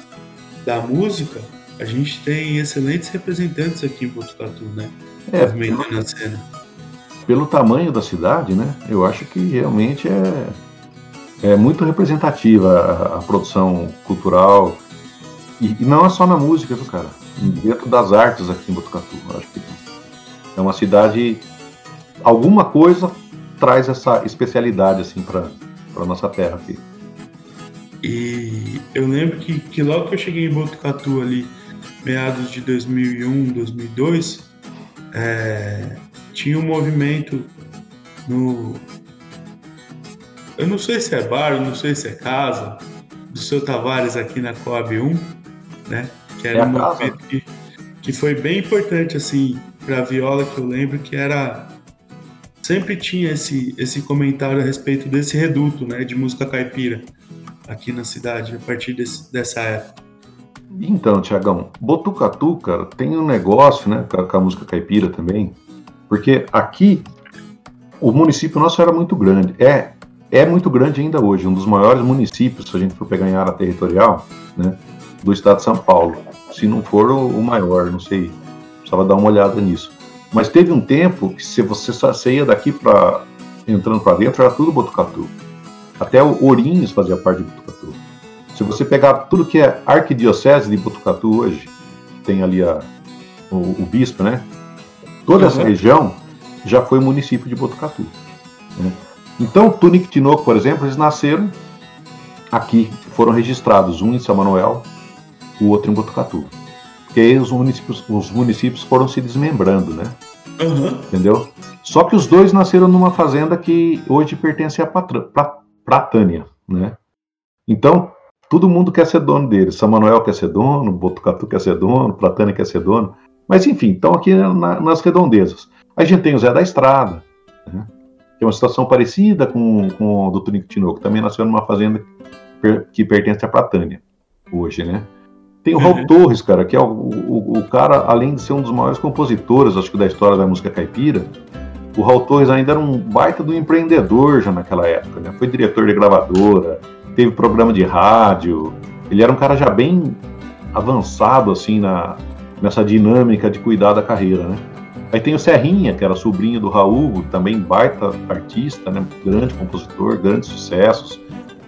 da música, a gente tem excelentes representantes aqui em Botucatu, né? É, Movimentando a cena pelo tamanho da cidade, né, eu acho que realmente é, é muito representativa a, a produção cultural. E, e, não é só na música, viu, cara? Dentro das artes aqui em Botucatu. Eu acho que é uma cidade. Alguma coisa traz essa especialidade assim para a nossa terra aqui. E eu lembro que, que logo que eu cheguei em Botucatu ali, meados de 2001, 2002, é, tinha um movimento no. Eu não sei se é bar, não sei se é casa, do seu Tavares aqui na Coab 1, né? Que era é um movimento que, que foi bem importante, assim, para a viola, que eu lembro que era. Sempre tinha esse, esse comentário a respeito desse reduto, né, de música caipira aqui na cidade, a partir desse, dessa época. Então, Tiagão, Botucatu, cara, tem um negócio, né, com a, música caipira também, porque aqui o município nosso era muito grande. É, é muito grande ainda hoje, um dos maiores municípios, se a gente for pegar em área territorial, né, do estado de São Paulo. Se não for o maior, não sei, precisava dar uma olhada nisso. Mas teve um tempo que se você saía daqui para entrando para dentro, era tudo Botucatu. Até o Ourinhos fazia parte de Botucatu. Se você pegar tudo que é arquidiocese de Botucatu hoje, tem ali a, o, o bispo, né? Toda uhum. essa região já foi município de Botucatu. Né? Então, Tunic Tinoco, por exemplo, eles nasceram aqui, foram registrados, um em São Manuel, o outro em Botucatu. Porque aí os municípios, os municípios foram se desmembrando, né? Uhum. Entendeu? Só que os dois nasceram numa fazenda que hoje pertence a Pratânia, né? Então, todo mundo quer ser dono deles. São Manuel quer ser dono, Botucatu quer ser dono, Pratânia quer ser dono. Mas enfim, estão aqui na, nas redondezas. A gente tem o Zé da Estrada, né? que é uma situação parecida com, com o do Tinoco, que também nasceu numa fazenda que pertence à Pratânia, hoje, né? Tem o Raul uhum. Torres, cara, que é o, o, o, cara, além de ser um dos maiores compositores, acho que da história da música caipira, o Raul Torres ainda era um baita do empreendedor já naquela época, né? Foi diretor de gravadora, teve programa de rádio, ele era um cara já bem avançado, assim, na, nessa dinâmica de cuidar da carreira, né? Aí tem o Serrinha, que era sobrinho do Raul, também baita artista, né? grande compositor, grandes sucessos.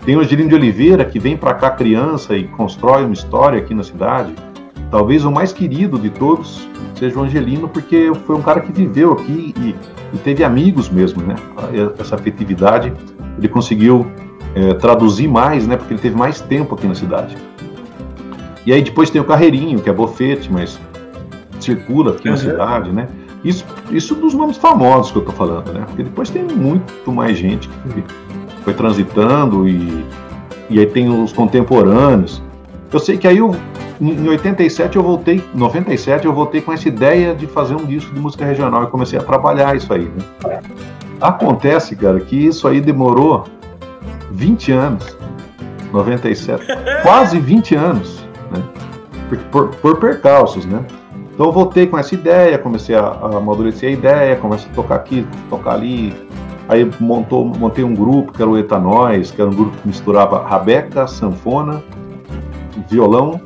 Tem o Angelino de Oliveira, que vem para cá criança e constrói uma história aqui na cidade. Talvez o mais querido de todos seja o Angelino, porque foi um cara que viveu aqui e, e teve amigos mesmo, né? Essa afetividade ele conseguiu é, traduzir mais, né? Porque ele teve mais tempo aqui na cidade. E aí depois tem o Carreirinho, que é bofete, mas circula aqui uhum. na cidade, né? Isso, isso dos nomes famosos que eu tô falando, né? Porque depois tem muito mais gente que foi transitando e, e aí tem os contemporâneos. Eu sei que aí eu, em 87 eu voltei, 97 eu voltei com essa ideia de fazer um disco de música regional e comecei a trabalhar isso aí, né? Acontece, cara, que isso aí demorou 20 anos. 97, (laughs) quase 20 anos né? Por, por, por, percalços, né? Então eu voltei com essa ideia, comecei a, a amadurecer a ideia, comecei a tocar aqui, tocar ali. Aí montou, montei um grupo que era o Etanóis, que era um grupo que misturava rabeca, sanfona, violão,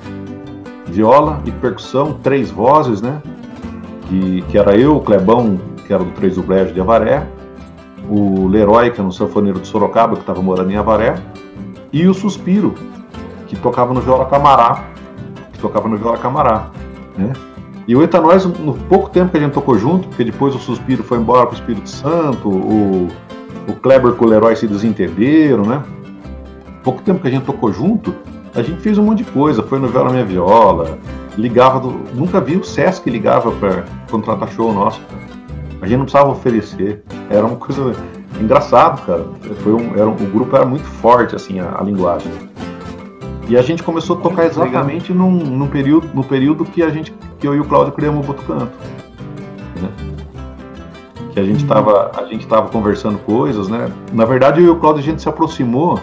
viola e percussão, três vozes, né? Que, que era eu, o Clebão, que era do Três do Brejo de Avaré, o Leroy, que era um sanfoneiro de Sorocaba, que estava morando em Avaré, e o Suspiro, que tocava no Viola Camará, que tocava no Viola Camará, né? E o Etanóis, no pouco tempo que a gente tocou junto, porque depois o Suspiro foi embora para o Espírito Santo, o, o Kleber com o Leroy se desentenderam, né? Pouco tempo que a gente tocou junto, a gente fez um monte de coisa. Foi no Viola Minha Viola, ligava. Do, nunca vi o Sesc ligava para contratar show nosso. A gente não precisava oferecer. Era uma coisa engraçado, cara. Foi um, era o grupo era muito forte, assim, a, a linguagem. E a gente começou a tocar exatamente num, num, período, no período que a gente, que eu e o Cláudio criamos o Botucanto. Né? Que a gente estava uhum. a gente tava conversando coisas, né? Na verdade, eu e o Cláudio a gente se aproximou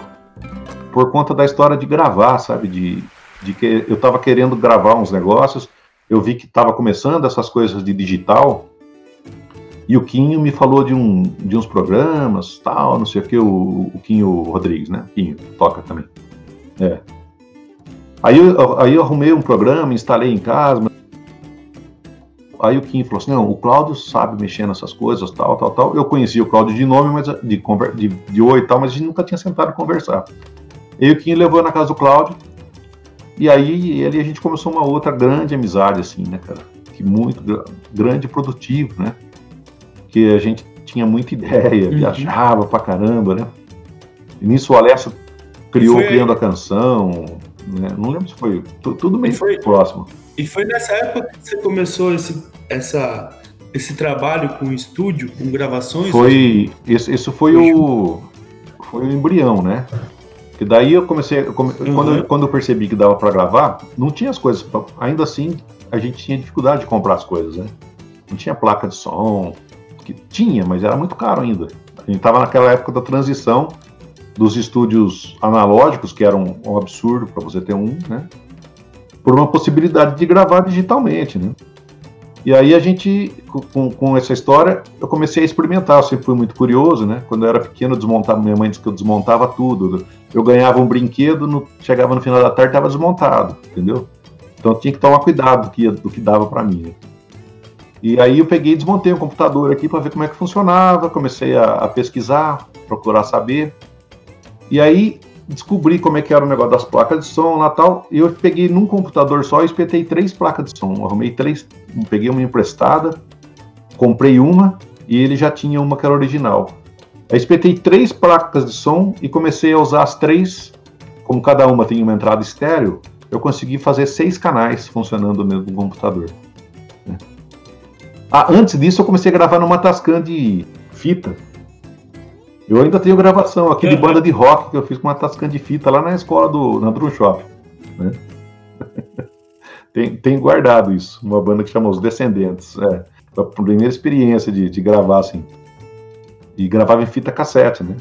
por conta da história de gravar, sabe? De, de que eu estava querendo gravar uns negócios, eu vi que estava começando essas coisas de digital, e o Quinho me falou de, um, de uns programas, tal, não sei o que, o, o Quinho Rodrigues, né? Quinho, toca também. É. Aí eu, aí eu arrumei um programa, instalei em casa. Aí o Quinho falou assim: não, o Cláudio sabe mexer nessas coisas, tal, tal, tal. Eu conhecia o Cláudio de nome, mas de, de, de oi e tal, mas a gente nunca tinha sentado a conversar. E o Quinho levou na casa do Cláudio. E aí ele a gente começou uma outra grande amizade, assim, né, cara? Que muito grande e produtivo, né? que a gente tinha muita ideia, uhum. viajava pra caramba, né? E nisso o Alessio criou foi... Criando a Canção, né? Não lembro se foi, tudo meio foi... próximo. E foi nessa época que você começou esse, essa, esse trabalho com estúdio, com gravações? Foi, isso, isso foi o, foi o embrião, né? Que daí eu comecei, eu come, uhum. quando, eu, quando eu percebi que dava para gravar, não tinha as coisas, ainda assim a gente tinha dificuldade de comprar as coisas, né? Não tinha placa de som, que tinha, mas era muito caro ainda. A gente estava naquela época da transição dos estúdios analógicos, que eram um absurdo para você ter um, né? Por uma possibilidade de gravar digitalmente, né? E aí a gente, com, com essa história, eu comecei a experimentar. Eu sempre fui muito curioso, né? Quando eu era pequeno, eu desmontava, minha mãe disse que eu desmontava tudo. Eu ganhava um brinquedo, no, chegava no final da tarde, estava desmontado, entendeu? Então eu tinha que tomar cuidado do que, do que dava para mim. Né? E aí eu peguei e desmontei o computador aqui para ver como é que funcionava, comecei a, a, pesquisar, procurar saber. E aí descobri como é que era o negócio das placas de som lá tal. E eu peguei num computador só e espetei três placas de som. arrumei três, peguei uma emprestada, comprei uma e ele já tinha uma que era original. Aí espetei três placas de som e comecei a usar as três, como cada uma tem uma entrada estéreo, eu consegui fazer seis canais funcionando no computador. Ah, antes disso, eu comecei a gravar numa Tascam de fita. Eu ainda tenho gravação aqui de banda de rock que eu fiz com uma Tascam de fita lá na escola do na Drum Shop. Né? (laughs) tem, tem guardado isso, uma banda que chama Os Descendentes. É, a primeira experiência de, de gravar assim. E gravava em fita cassete, né?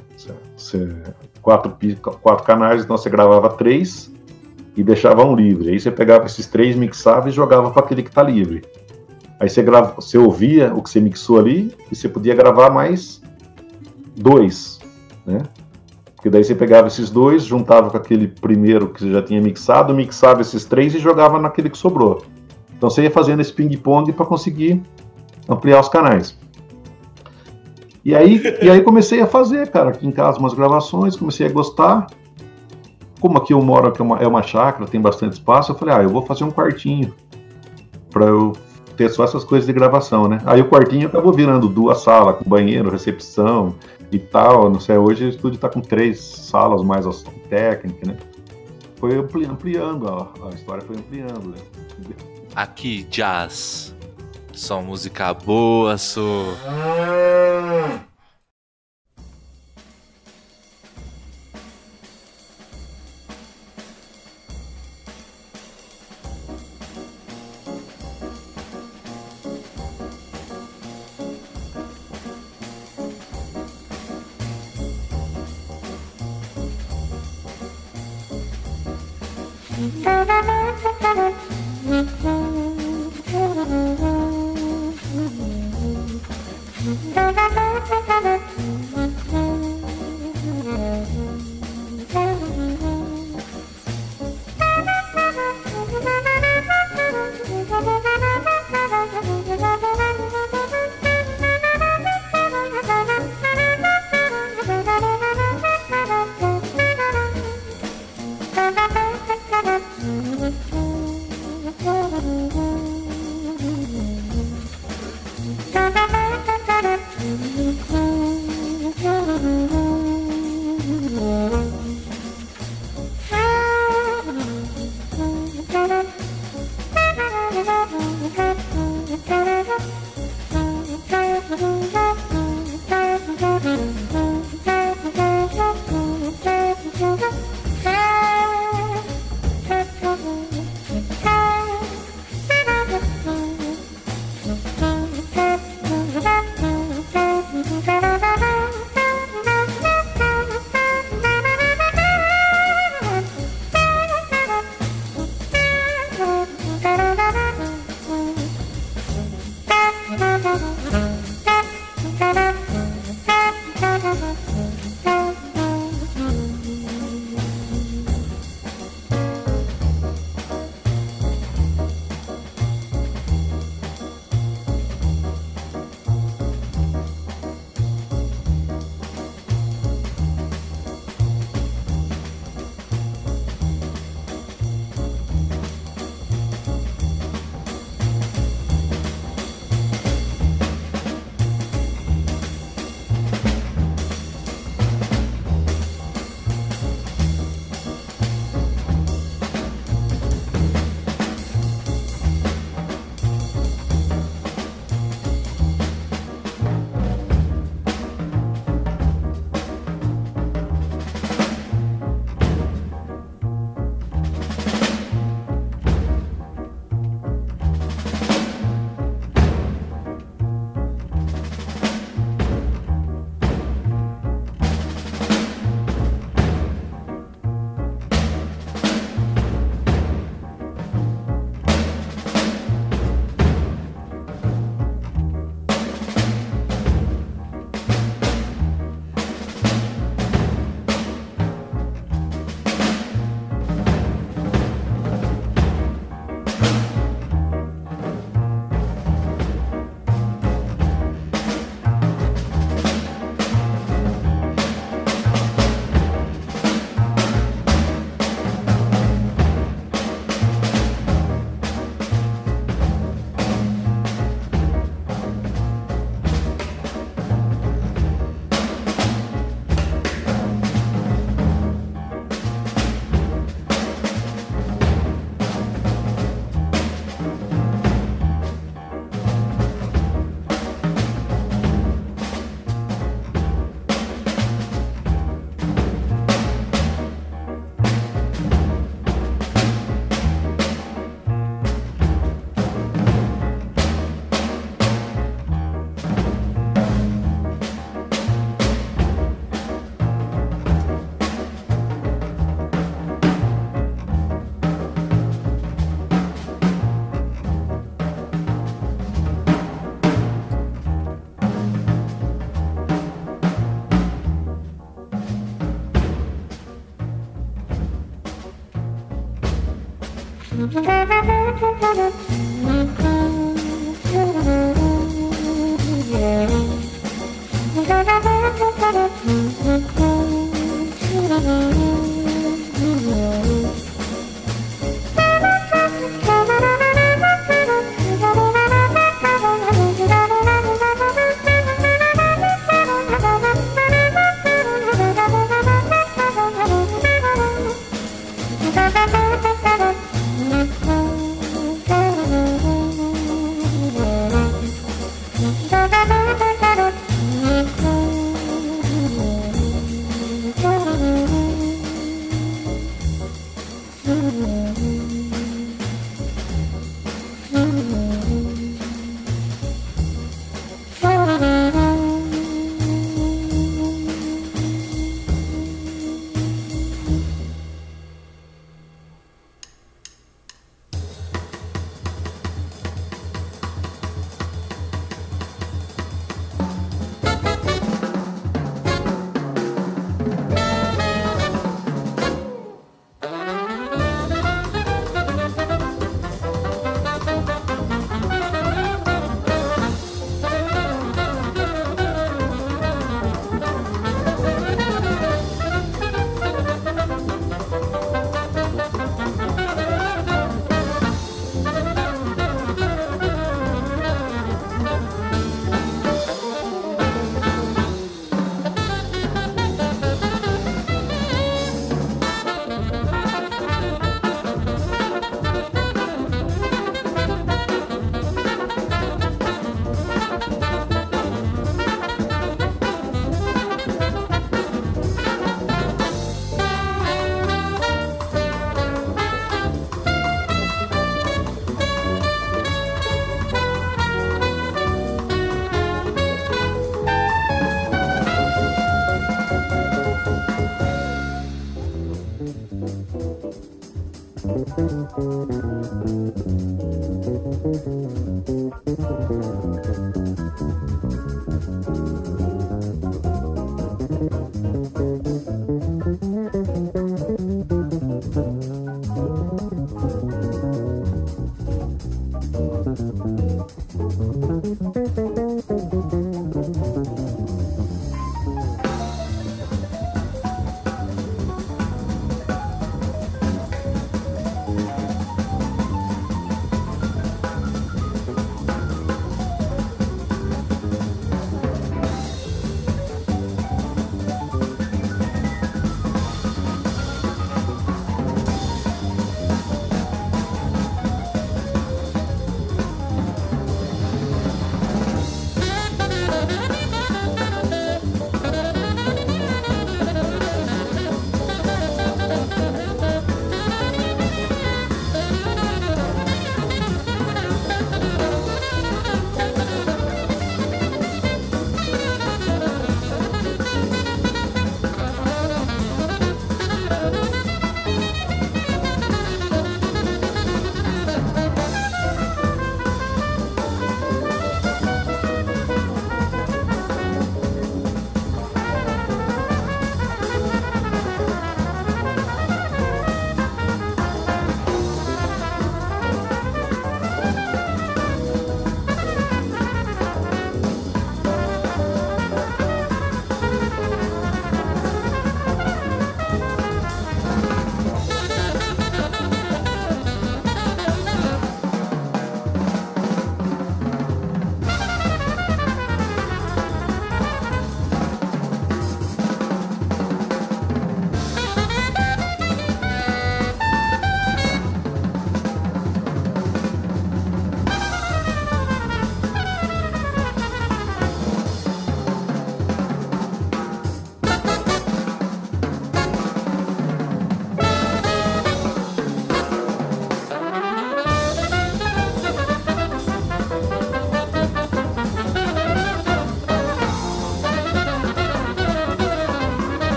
Você, quatro, quatro canais, então você gravava três e deixava um livre. Aí você pegava esses três, mixava e jogava para aquele que está livre. Aí você, grava, você ouvia o que você mixou ali e você podia gravar mais dois, né? Porque daí você pegava esses dois, juntava com aquele primeiro que você já tinha mixado, mixava esses três e jogava naquele que sobrou. Então você ia fazendo esse ping-pong para conseguir ampliar os canais. E aí, e aí comecei a fazer, cara, aqui em casa umas gravações, comecei a gostar. Como aqui eu moro, aqui é uma, é uma chácara, tem bastante espaço, eu falei, ah, eu vou fazer um quartinho para eu ter só essas coisas de gravação, né? Aí o quartinho acabou virando duas salas, com banheiro, recepção e tal. Não sei, hoje o estúdio está com três salas mais a técnica, né? Foi ampliando, a, a história foi ampliando, né? Aqui, jazz. Só música boa, sou. Thank you. Thank you.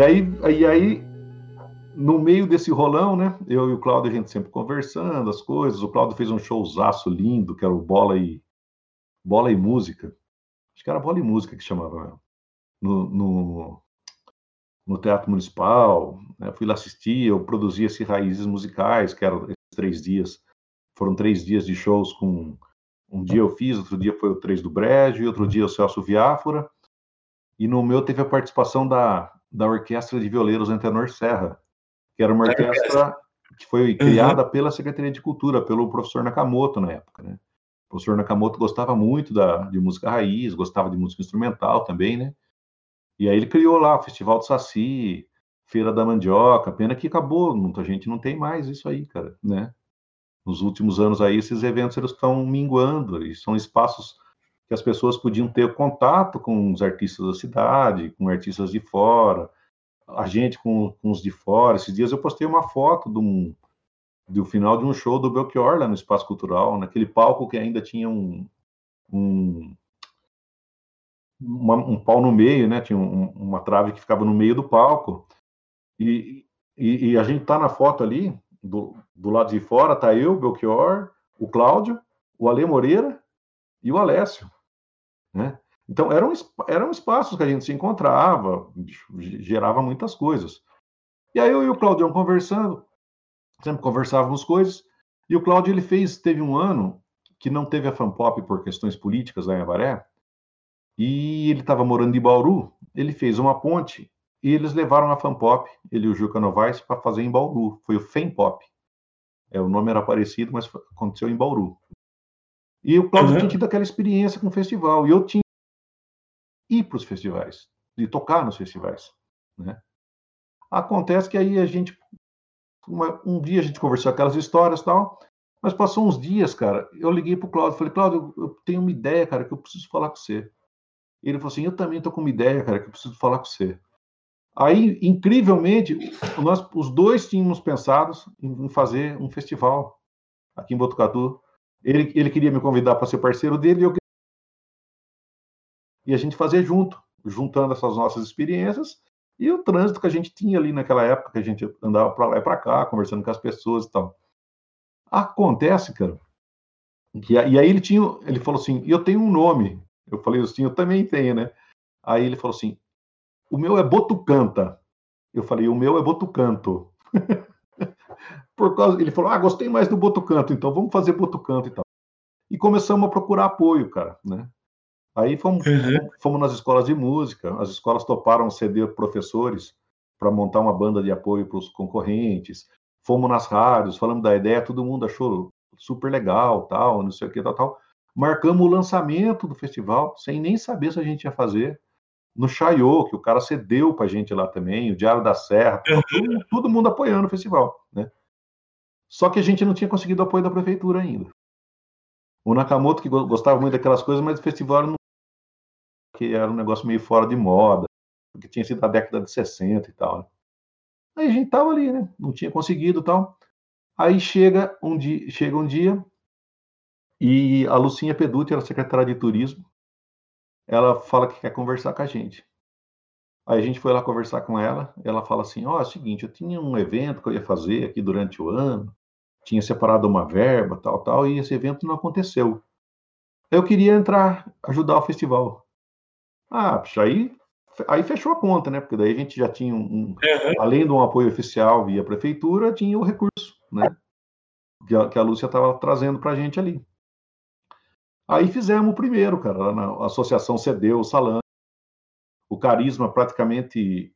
E aí, e aí, no meio desse rolão, né? Eu e o Claudio, a gente sempre conversando as coisas. O Claudio fez um showzaço lindo, que era o Bola e, Bola e Música. Acho que era Bola e Música que chamava. No, no, no Teatro Municipal. Né? Fui lá assistir, eu produzi esse Raízes Musicais, que eram esses três dias. Foram três dias de shows com... Um dia eu fiz, outro dia foi o Três do Brejo, e outro dia o Celso Viáfora. E no meu teve a participação da, da Orquestra de Violeiros Antenor Serra, que era uma orquestra que foi criada uhum. pela Secretaria de Cultura, pelo professor Nakamoto na época, né? O professor Nakamoto gostava muito da, de música raiz, gostava de música instrumental também, né? E aí ele criou lá o Festival do Saci, Feira da Mandioca, pena que acabou, muita gente não tem mais isso aí, cara, né? Nos últimos anos aí, esses eventos eles estão minguando, e são espaços que as pessoas podiam ter contato com os artistas da cidade, com artistas de fora, a gente com, com os de fora. Esses dias eu postei uma foto um, do final de um show do Belchior lá no Espaço Cultural, naquele palco que ainda tinha um, um uma, um pau no meio, né? Tinha um, uma trave que ficava no meio do palco. E, e, e a gente tá na foto ali, do, do lado de fora, tá eu, Belchior, o Cláudio, o Ale Moreira e o Alessio, né? Então, eram, eram espaços que a gente se encontrava, gerava muitas coisas. E aí eu e o Claudião conversando, sempre conversávamos coisas, e o Cláudio, ele fez, teve um ano que não teve a Fanpop por questões políticas lá em e ele estava morando em Bauru, ele fez uma ponte e eles levaram a Fanpop, ele e o Juca Novaes, para fazer em Bauru. Foi o Fempop. É, o nome era parecido, mas aconteceu em Bauru. E o Cláudio uhum. tinha tido aquela experiência com o festival. E eu tinha ir para os festivais, de tocar nos festivais. Né? Acontece que aí a gente. Uma, um dia a gente conversou aquelas histórias tal, mas passou uns dias, cara. Eu liguei para o Cláudio falei: Cláudio, eu tenho uma ideia, cara, que eu preciso falar com você. Ele falou assim: Eu também estou com uma ideia, cara, que eu preciso falar com você. Aí, incrivelmente, nós os dois tínhamos pensado em fazer um festival aqui em Botucatu. Ele, ele queria me convidar para ser parceiro dele e eu e a gente fazer junto, juntando essas nossas experiências e o trânsito que a gente tinha ali naquela época, que a gente andava para lá e para cá, conversando com as pessoas e tal. Acontece, cara, que, e aí ele tinha, ele falou assim, eu tenho um nome, eu falei assim, eu também tenho, né? Aí ele falou assim, o meu é Botucanta. Eu falei, o meu é Botucanto. (laughs) Por causa, ele falou, ah, gostei mais do Botucanto, então vamos fazer Botucanto e tal. E começamos a procurar apoio, cara, né? Aí fomos, uhum. fomos nas escolas de música, as escolas toparam ceder professores para montar uma banda de apoio para os concorrentes. Fomos nas rádios, falamos da ideia, todo mundo achou super legal, tal, não sei o que, tal, tal marcamos o lançamento do festival, sem nem saber se a gente ia fazer. No Chaiô, que o cara cedeu para a gente lá também, o Diário da Serra, todo, todo mundo apoiando o festival, né? Só que a gente não tinha conseguido apoio da prefeitura ainda. O Nakamoto, que gostava muito daquelas coisas, mas o festival não... que era um negócio meio fora de moda, porque tinha sido da década de 60 e tal. Né? Aí a gente tava ali, né? Não tinha conseguido tal. Aí chega um dia, chega um dia e a Lucinha Peduti, ela é secretária de turismo, ela fala que quer conversar com a gente. Aí a gente foi lá conversar com ela, ela fala assim: Ó, oh, é o seguinte, eu tinha um evento que eu ia fazer aqui durante o ano, tinha separado uma verba, tal, tal, e esse evento não aconteceu. Eu queria entrar, ajudar o festival. Ah, puxa, aí, aí fechou a conta, né? Porque daí a gente já tinha um, um uhum. além de um apoio oficial via prefeitura, tinha o recurso, né? Que a, que a Lúcia estava trazendo para a gente ali. Aí fizemos o primeiro, cara, na associação cedeu o salão. O Carisma praticamente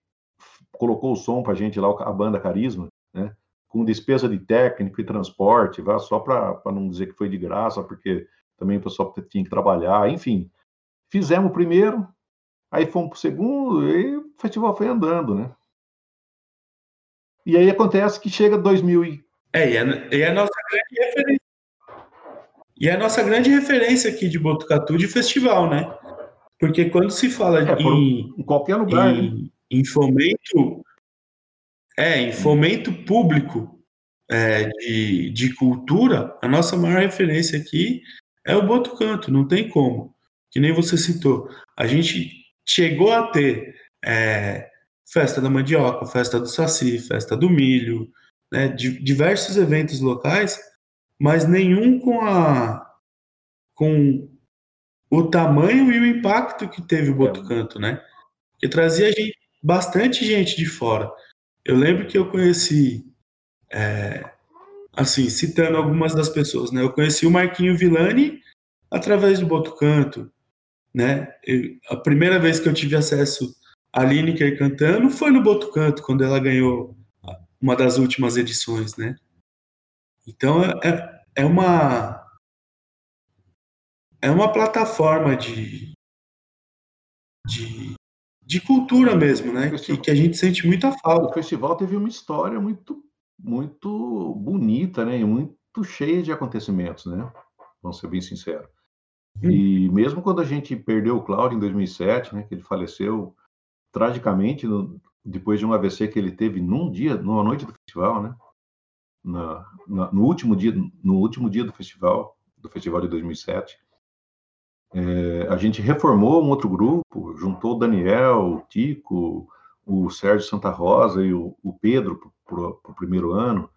colocou o som para a gente lá, a banda Carisma, né? Com despesa de técnico e transporte, só para não dizer que foi de graça, porque também o pessoal tinha que trabalhar, enfim. Fizemos o primeiro, aí fomos para o segundo, e o festival foi andando, né? E aí acontece que chega 2000 e... É, e a, é, e a nossa grande referência e é a nossa grande referência aqui de Botucatu de festival, né? Porque quando se fala é, em, em qualquer lugar, em, né? em fomento, é, em fomento público é, de, de cultura, a nossa maior referência aqui é o Botucanto, não tem como. Que nem você citou. A gente chegou a ter é, festa da mandioca, festa do saci, festa do milho, né, diversos eventos locais, mas nenhum com a com o tamanho e o impacto que teve o Botucanto, né? Que trazia gente, bastante gente de fora. Eu lembro que eu conheci, é, assim, citando algumas das pessoas, né? Eu conheci o Marquinho Villani através do Botucanto, né? Eu, a primeira vez que eu tive acesso a Lineker cantando foi no Botucanto, quando ela ganhou uma das últimas edições, né? Então é, é uma é uma plataforma de, de, de cultura mesmo, né? Que, que, a gente sente muita falta. O festival teve uma história muito muito bonita, né? E muito cheia de acontecimentos, né? Vamos ser bem sinceros. Hum. E mesmo quando a gente perdeu o Cláudio em 2007, né? Que ele faleceu tragicamente no, depois de um AVC que ele teve num dia, numa noite do festival, né? Na, na, no último dia, no último dia do festival, do festival de 2007. É, a gente reformou um outro grupo, juntou o Daniel, o Tico, o Sérgio Santa Rosa e o, o Pedro para o primeiro ano.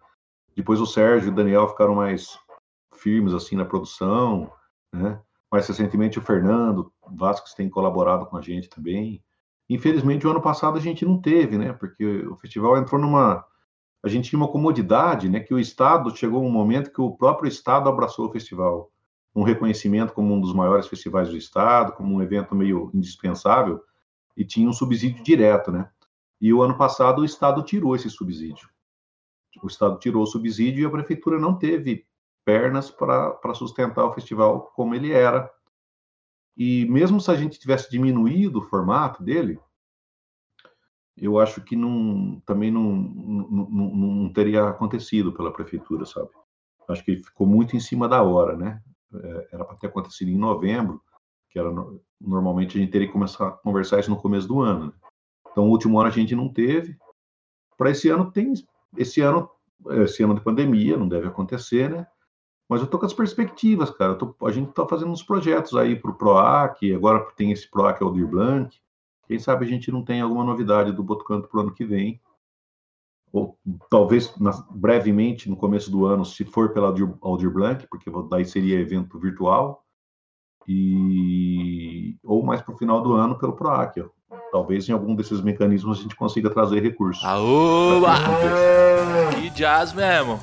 Depois o Sérgio e o Daniel ficaram mais firmes assim na produção, né? Mais recentemente o Fernando Vasques tem colaborado com a gente também. Infelizmente, o ano passado a gente não teve, né? Porque o festival entrou numa. A gente tinha uma comodidade, né? Que o Estado chegou um momento que o próprio Estado abraçou o festival. Um reconhecimento como um dos maiores festivais do Estado, como um evento meio indispensável, e tinha um subsídio direto, né? E o ano passado o Estado tirou esse subsídio. O Estado tirou o subsídio e a prefeitura não teve pernas para sustentar o festival como ele era e mesmo se a gente tivesse diminuído o formato dele, eu acho que não, também não, não, não, não teria acontecido pela prefeitura, sabe? Acho que ficou muito em cima da hora, né? É, era para ter acontecido em novembro, que era normalmente a gente teria que começar a conversar isso no começo do ano. Né? Então, o último ano a gente não teve. Para esse ano tem, esse ano, esse ano de pandemia não deve acontecer, né? Mas eu tô com as perspectivas, cara. Tô, a gente tá fazendo uns projetos aí pro PROAC, agora tem esse PROAC Aldir Blanc. Quem sabe a gente não tem alguma novidade do Botucanto pro ano que vem. Ou talvez na, brevemente, no começo do ano, se for pela Aldir, Blanc, porque daí seria evento virtual. E ou mais para o final do ano pelo PROAC. Talvez em algum desses mecanismos a gente consiga trazer recursos. Aoba! Que jazz mesmo!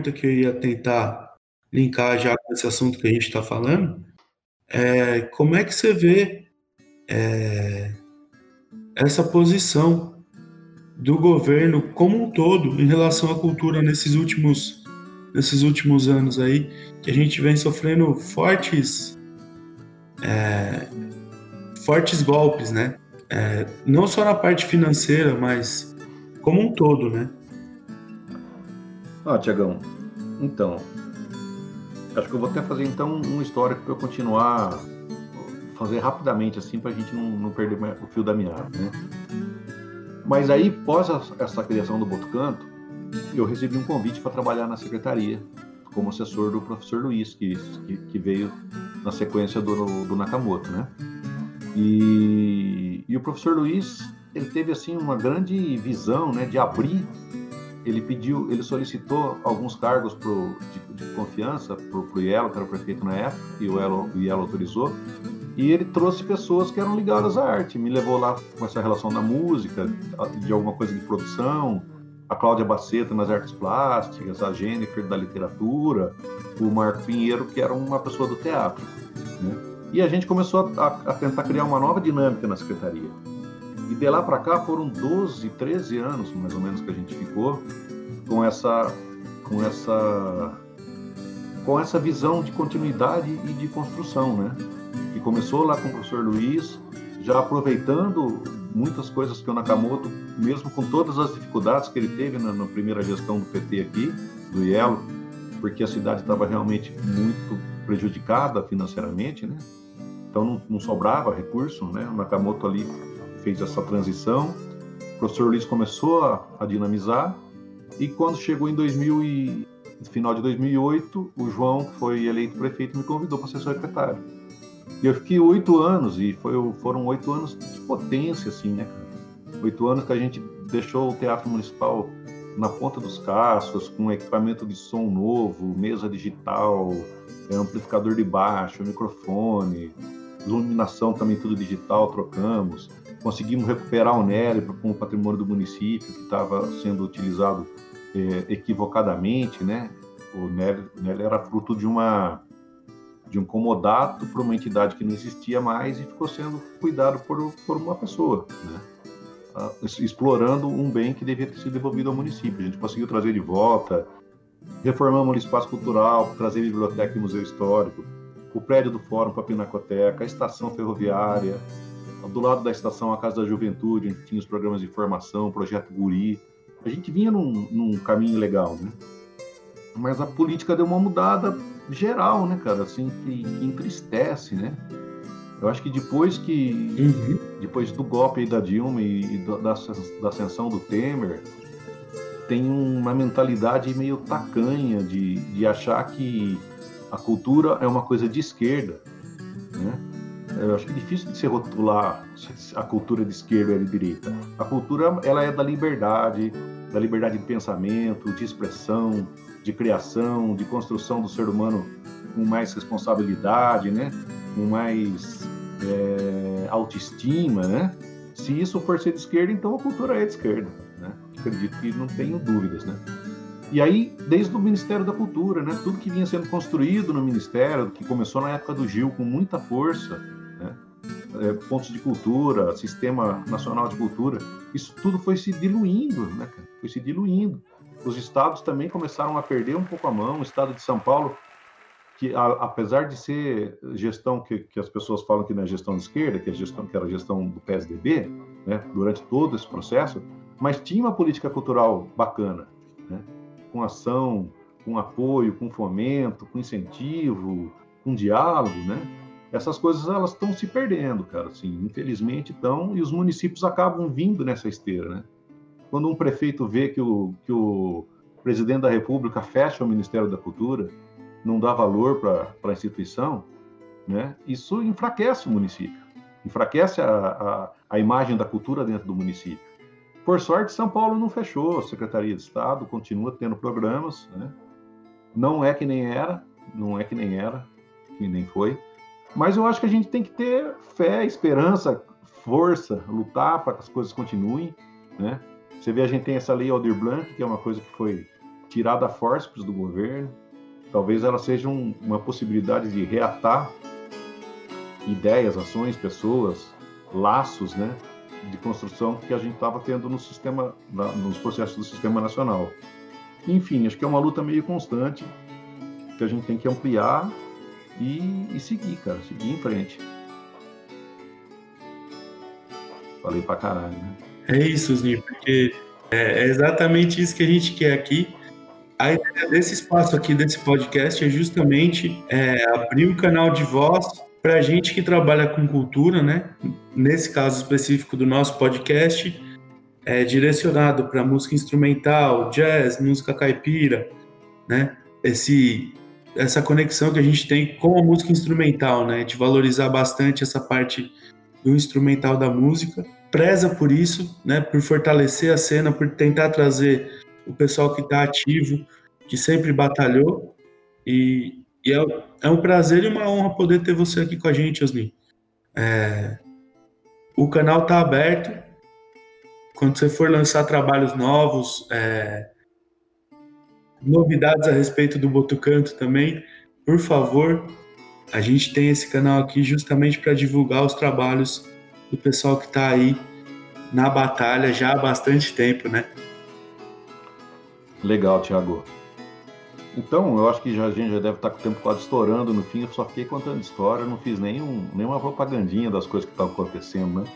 Pergunta que eu ia tentar linkar já com esse assunto que a gente está falando é como é que você vê é, essa posição do governo como um todo em relação à cultura nesses últimos nesses últimos anos aí que a gente vem sofrendo fortes é, fortes golpes, né? É, não só na parte financeira, mas como um todo, né? Ah, Tiagão, então, acho que eu vou até fazer então um histórico para eu continuar fazer rapidamente assim para a gente não, não, perder o fio da meada, né? Mas aí, pós essa criação do Botucanto, eu recebi um convite para trabalhar na secretaria como assessor do professor Luiz, que, que veio na sequência do, do Nakamoto, né? E, e o professor Luiz, ele teve assim uma grande visão, né, de abrir ele pediu, ele solicitou alguns cargos pro, de, de confiança para o Ielo, que era o prefeito na época, e o Ielo, o Ielo autorizou. E ele trouxe pessoas que eram ligadas à arte, me levou lá com essa relação da música, de alguma coisa de produção, a Cláudia Baceta nas artes plásticas, a Jennifer da literatura, o Marco Pinheiro, que era uma pessoa do teatro. Né? E a gente começou a, a tentar criar uma nova dinâmica na secretaria. De lá para cá foram 12, 13 anos, mais ou menos, que a gente ficou com essa, com essa, com essa visão de continuidade e de construção, né? Que começou lá com o professor Luiz, já aproveitando muitas coisas que o Nakamoto, mesmo com todas as dificuldades que ele teve na, na primeira gestão do PT aqui, do IELO, porque a cidade estava realmente muito prejudicada financeiramente, né? Então não, não sobrava recurso, né? O Nakamoto ali fez essa transição. O professor Luiz começou a, a dinamizar e quando chegou em 2000 e, final de 2008, o João, que foi eleito prefeito, me convidou para ser secretário. E eu fiquei oito anos e foi, foram oito anos de potência, assim, né, Oito anos que a gente deixou o Teatro Municipal na ponta dos cascos, com equipamento de som novo, mesa digital, amplificador de baixo, microfone, iluminação também tudo digital, trocamos conseguimos recuperar o Nélio como patrimônio do município, que estava sendo utilizado é, equivocadamente, né? O Nélio, o era fruto de uma de um comodato para uma entidade que não existia mais e ficou sendo cuidado por, por uma pessoa, né? Ah, explorando um bem que devia ter sido devolvido ao município. A gente conseguiu trazer de volta, reformamos o espaço cultural, trazer biblioteca e museu histórico, o prédio do fórum para a pinacoteca, a estação ferroviária, do lado da estação a Casa da Juventude, onde tinha os programas de formação, o Projeto Guri. A gente vinha num, num caminho legal, né? Mas a política deu uma mudada geral, né, cara? Assim, que, que entristece, né? Eu acho que depois que. Uhum. Depois do golpe da Dilma e, e da, da ascensão do Temer, tem uma mentalidade meio tacanha de, de achar que a cultura é uma coisa de esquerda, né? Eu acho que é difícil de se rotular a cultura de esquerda e de direita. A cultura ela é da liberdade, da liberdade de pensamento, de expressão, de criação, de construção do ser humano com mais responsabilidade, né? com mais é, autoestima. Né? Se isso for ser de esquerda, então a cultura é de esquerda. Né? Acredito que não tenho dúvidas. Né? E aí, desde o Ministério da Cultura, né, tudo que vinha sendo construído no Ministério, que começou na época do Gil com muita força, é, pontos de cultura, sistema nacional de cultura, isso tudo foi se diluindo, né, cara? Foi se diluindo. Os estados também começaram a perder um pouco a mão. O estado de São Paulo, que a, apesar de ser gestão que, que, as pessoas falam que não é gestão de esquerda, que é gestão que era gestão do PSDB, né, durante todo esse processo, mas tinha uma política cultural bacana, né, com ação, com apoio, com fomento, com incentivo, com diálogo, né? Essas coisas elas estão se perdendo, cara, assim, infelizmente estão, e os municípios acabam vindo nessa esteira, né? Quando um prefeito vê que o, que o presidente da República fecha o Ministério da Cultura, não dá valor para a instituição, né? Isso enfraquece o município, enfraquece a, a, a imagem da cultura dentro do município. Por sorte, São Paulo não fechou, a Secretaria de Estado continua tendo programas, né? Não é que nem era, não é que nem era, que nem foi, mas eu acho que a gente tem que ter fé, esperança, força, lutar para que as coisas continuem, né? Você vê, a gente tem essa lei Aldir Blanc, que é uma coisa que foi tirada a forceps do governo. Talvez ela seja um, uma possibilidade de reatar ideias, ações, pessoas, laços, né, de construção que a gente estava tendo no sistema, nos processos do sistema nacional. Enfim, acho que é uma luta meio constante que a gente tem que ampliar e, e seguir, cara, seguir em frente. Falei pra caralho, né? É isso, Zinho, porque é, é exatamente isso que a gente quer aqui. A ideia desse espaço aqui, desse podcast, é justamente é, abrir um canal de voz para gente que trabalha com cultura, né? Nesse caso específico do nosso podcast, é direcionado para música instrumental, jazz, música caipira, né? Esse essa conexão que a gente tem com a música instrumental, né? De valorizar bastante essa parte do instrumental da música, preza por isso, né? Por fortalecer a cena, por tentar trazer o pessoal que está ativo, que sempre batalhou. E, e é, é, um prazer e uma honra poder ter você aqui com a gente, Osni. É, o canal está aberto. Quando você for lançar trabalhos novos, é, novidades a respeito do Botucanto também, por favor, a gente tem esse canal aqui justamente para divulgar os trabalhos do pessoal que está aí na batalha já há bastante tempo, né? Legal, Thiago. Então, eu acho que já, a gente já deve estar tá com o tempo quase estourando no fim. Eu só fiquei contando história, não fiz nenhum, nenhuma propagandinha das coisas que estavam acontecendo, né?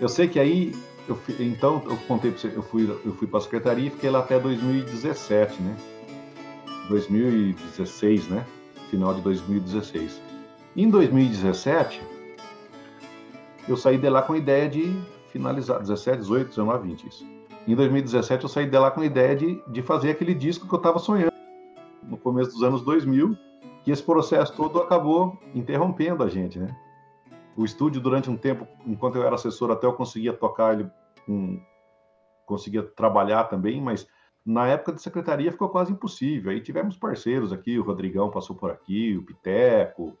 Eu sei que aí eu, então, eu contei para você, eu fui, eu fui para a secretaria e fiquei lá até 2017, né? 2016, né? Final de 2016. Em 2017, eu saí de lá com a ideia de finalizar, 17, 18, 19, 20, isso. Em 2017, eu saí de lá com a ideia de, de fazer aquele disco que eu estava sonhando no começo dos anos 2000, que esse processo todo acabou interrompendo a gente, né? O estúdio, durante um tempo, enquanto eu era assessor, até eu conseguia tocar ele, um, conseguia trabalhar também, mas na época de secretaria ficou quase impossível. Aí tivemos parceiros aqui, o Rodrigão passou por aqui, o Piteco,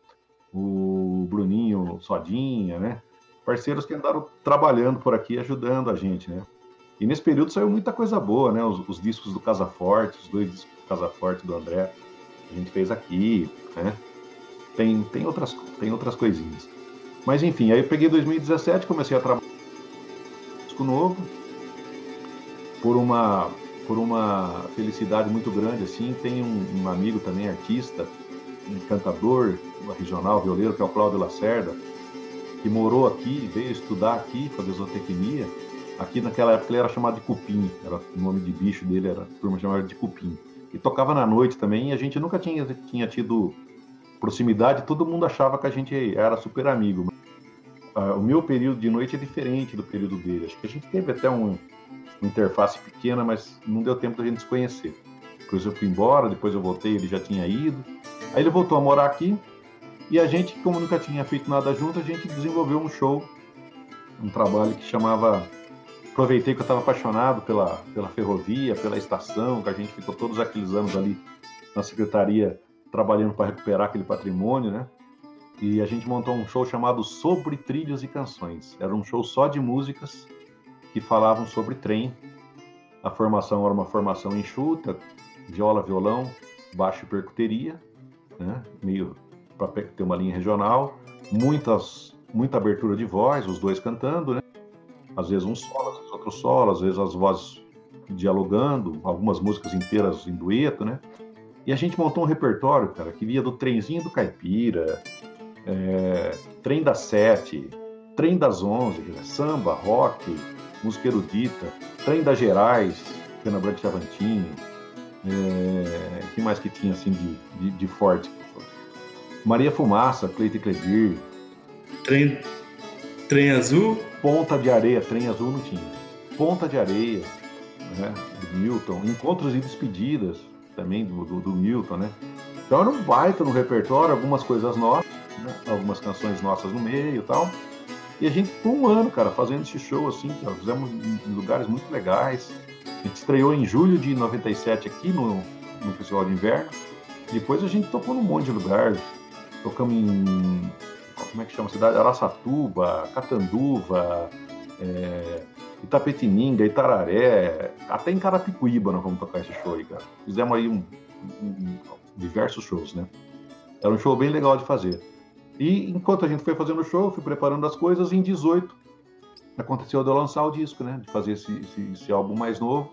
o Bruninho Sodinha, né? Parceiros que andaram trabalhando por aqui, ajudando a gente, né? E nesse período saiu muita coisa boa, né? Os, os discos do Casa Forte, os dois discos do Casa Forte do André, a gente fez aqui, né? Tem, tem, outras, tem outras coisinhas. Mas enfim, aí eu peguei 2017, comecei a trabalhar disco novo, por uma por uma felicidade muito grande assim, tem um, um amigo também artista, um cantador regional, violeiro, que é o Cláudio Lacerda, que morou aqui, veio estudar aqui, fazer zootecnia. Aqui naquela época ele era chamado de Cupim, era o nome de bicho dele, era a turma chamava de Cupim. E tocava na noite também, e a gente nunca tinha, tinha tido proximidade, todo mundo achava que a gente era super amigo. Uh, o meu período de noite é diferente do período dele. Acho que a gente teve até um, uma interface pequena, mas não deu tempo da gente se conhecer. Depois eu fui embora, depois eu voltei, ele já tinha ido. Aí ele voltou a morar aqui e a gente, como nunca tinha feito nada junto, a gente desenvolveu um show, um trabalho que chamava. Aproveitei que eu estava apaixonado pela, pela ferrovia, pela estação, que a gente ficou todos aqueles anos ali na secretaria trabalhando para recuperar aquele patrimônio, né? E a gente montou um show chamado Sobre Trilhos e Canções. Era um show só de músicas que falavam sobre trem. A formação era uma formação enxuta, viola, violão, baixo e percuteria, né? meio para ter uma linha regional, muitas, muita abertura de voz, os dois cantando, né? às vezes um solo, às vezes outro solo, às vezes as vozes dialogando, algumas músicas inteiras em dueto, né? E a gente montou um repertório, cara, que via do trenzinho do Caipira, é, trem das sete, trem das onze, samba, rock, música erudita, Trem das Gerais, Pena Branca Chavantini, é, que mais que tinha assim de, de, de forte? Maria Fumaça, Cleito e Clevir. Trem, trem Azul? Ponta de Areia, Trem Azul não tinha. Ponta de Areia, né, do Milton. Encontros e Despedidas, também do, do, do Milton, né? Então era um baita no repertório, algumas coisas nossas, né, algumas canções nossas no meio e tal. E a gente ficou um ano, cara, fazendo esse show assim, ó, fizemos em lugares muito legais. A gente estreou em julho de 97 aqui no, no Festival de Inverno. Depois a gente tocou num monte de lugares. Tocamos em. Como é que chama a cidade? Araçatuba, Catanduva, é, Itapetininga, Itararé, até em Carapicuíba nós vamos tocar esse show aí, cara. Fizemos aí um, um, diversos shows, né? Era um show bem legal de fazer. E enquanto a gente foi fazendo o show, fui preparando as coisas, em 18 aconteceu de eu lançar o disco, né? De fazer esse, esse, esse álbum mais novo.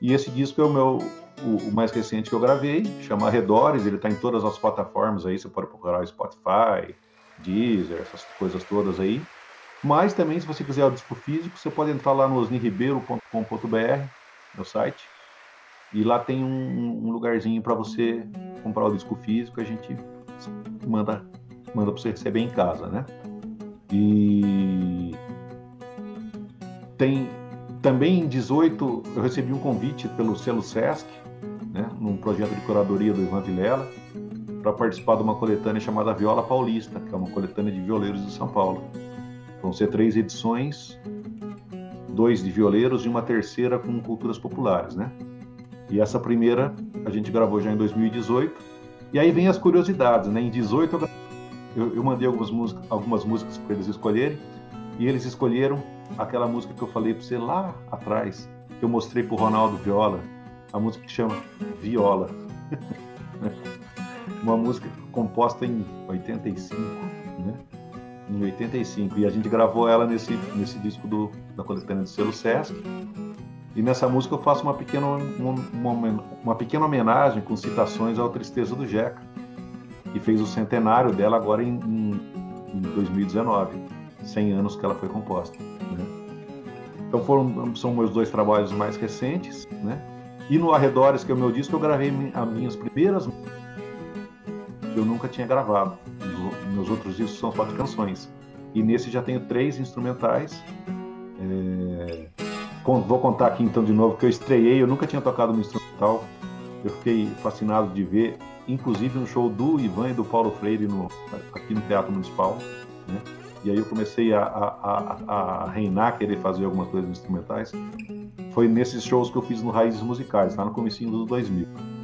E esse disco é o meu o, o, mais recente que eu gravei, chama Arredores, ele está em todas as plataformas aí, você pode procurar o Spotify, Deezer, essas coisas todas aí. Mas também, se você quiser o disco físico, você pode entrar lá no osniribeiro.com.br, no site, e lá tem um, um lugarzinho para você comprar o disco físico, a gente manda manda para você receber em casa, né? E tem também em 18 eu recebi um convite pelo selo Sesc, né, num projeto de curadoria do Ivan Vilela, para participar de uma coletânea chamada Viola Paulista, que é uma coletânea de violeiros de São Paulo. Vão ser três edições, dois de violeiros e uma terceira com culturas populares, né? E essa primeira a gente gravou já em 2018. E aí vem as curiosidades, né? Em 18 eu, eu mandei algumas músicas, algumas músicas para eles escolherem e eles escolheram aquela música que eu falei para você lá atrás, que eu mostrei para o Ronaldo Viola, a música que chama Viola. (laughs) Uma música composta em 85, né? Em 85. E a gente gravou ela nesse, nesse disco do, da coletânea do selo Sesc. E nessa música eu faço uma pequena, uma, uma, pequena homenagem com citações ao Tristeza do Jeca, que fez o centenário dela agora em, em, em 2019, 100 anos que ela foi composta. Né? Então foram, são meus dois trabalhos mais recentes, né? E no Arredores, que é o meu disco, eu gravei as minhas primeiras que eu nunca tinha gravado. Meus outros discos são de canções. E nesse já tenho três instrumentais. É... Vou contar aqui então de novo que eu estreiei, eu nunca tinha tocado no instrumental. Eu fiquei fascinado de ver, inclusive no show do Ivan e do Paulo Freire no, aqui no Teatro Municipal. Né? E aí eu comecei a, a, a, a reinar, querer fazer algumas coisas instrumentais. Foi nesses shows que eu fiz no Raízes Musicais, lá no comecinho dos 2000.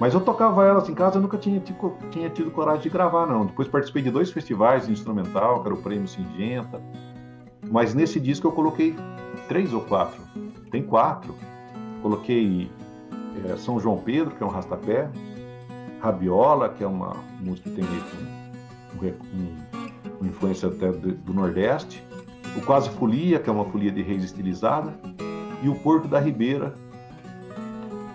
Mas eu tocava elas em casa, eu nunca tinha, tinha tido coragem de gravar, não. Depois participei de dois festivais de instrumental, que era o Prêmio Singenta. Mas nesse disco eu coloquei três ou quatro. Tem quatro. Coloquei é, São João Pedro, que é um rastapé. Rabiola, que é uma música que tem um, um, uma influência até do, do Nordeste. O Quase Folia, que é uma folia de reis estilizada. E o Porto da Ribeira,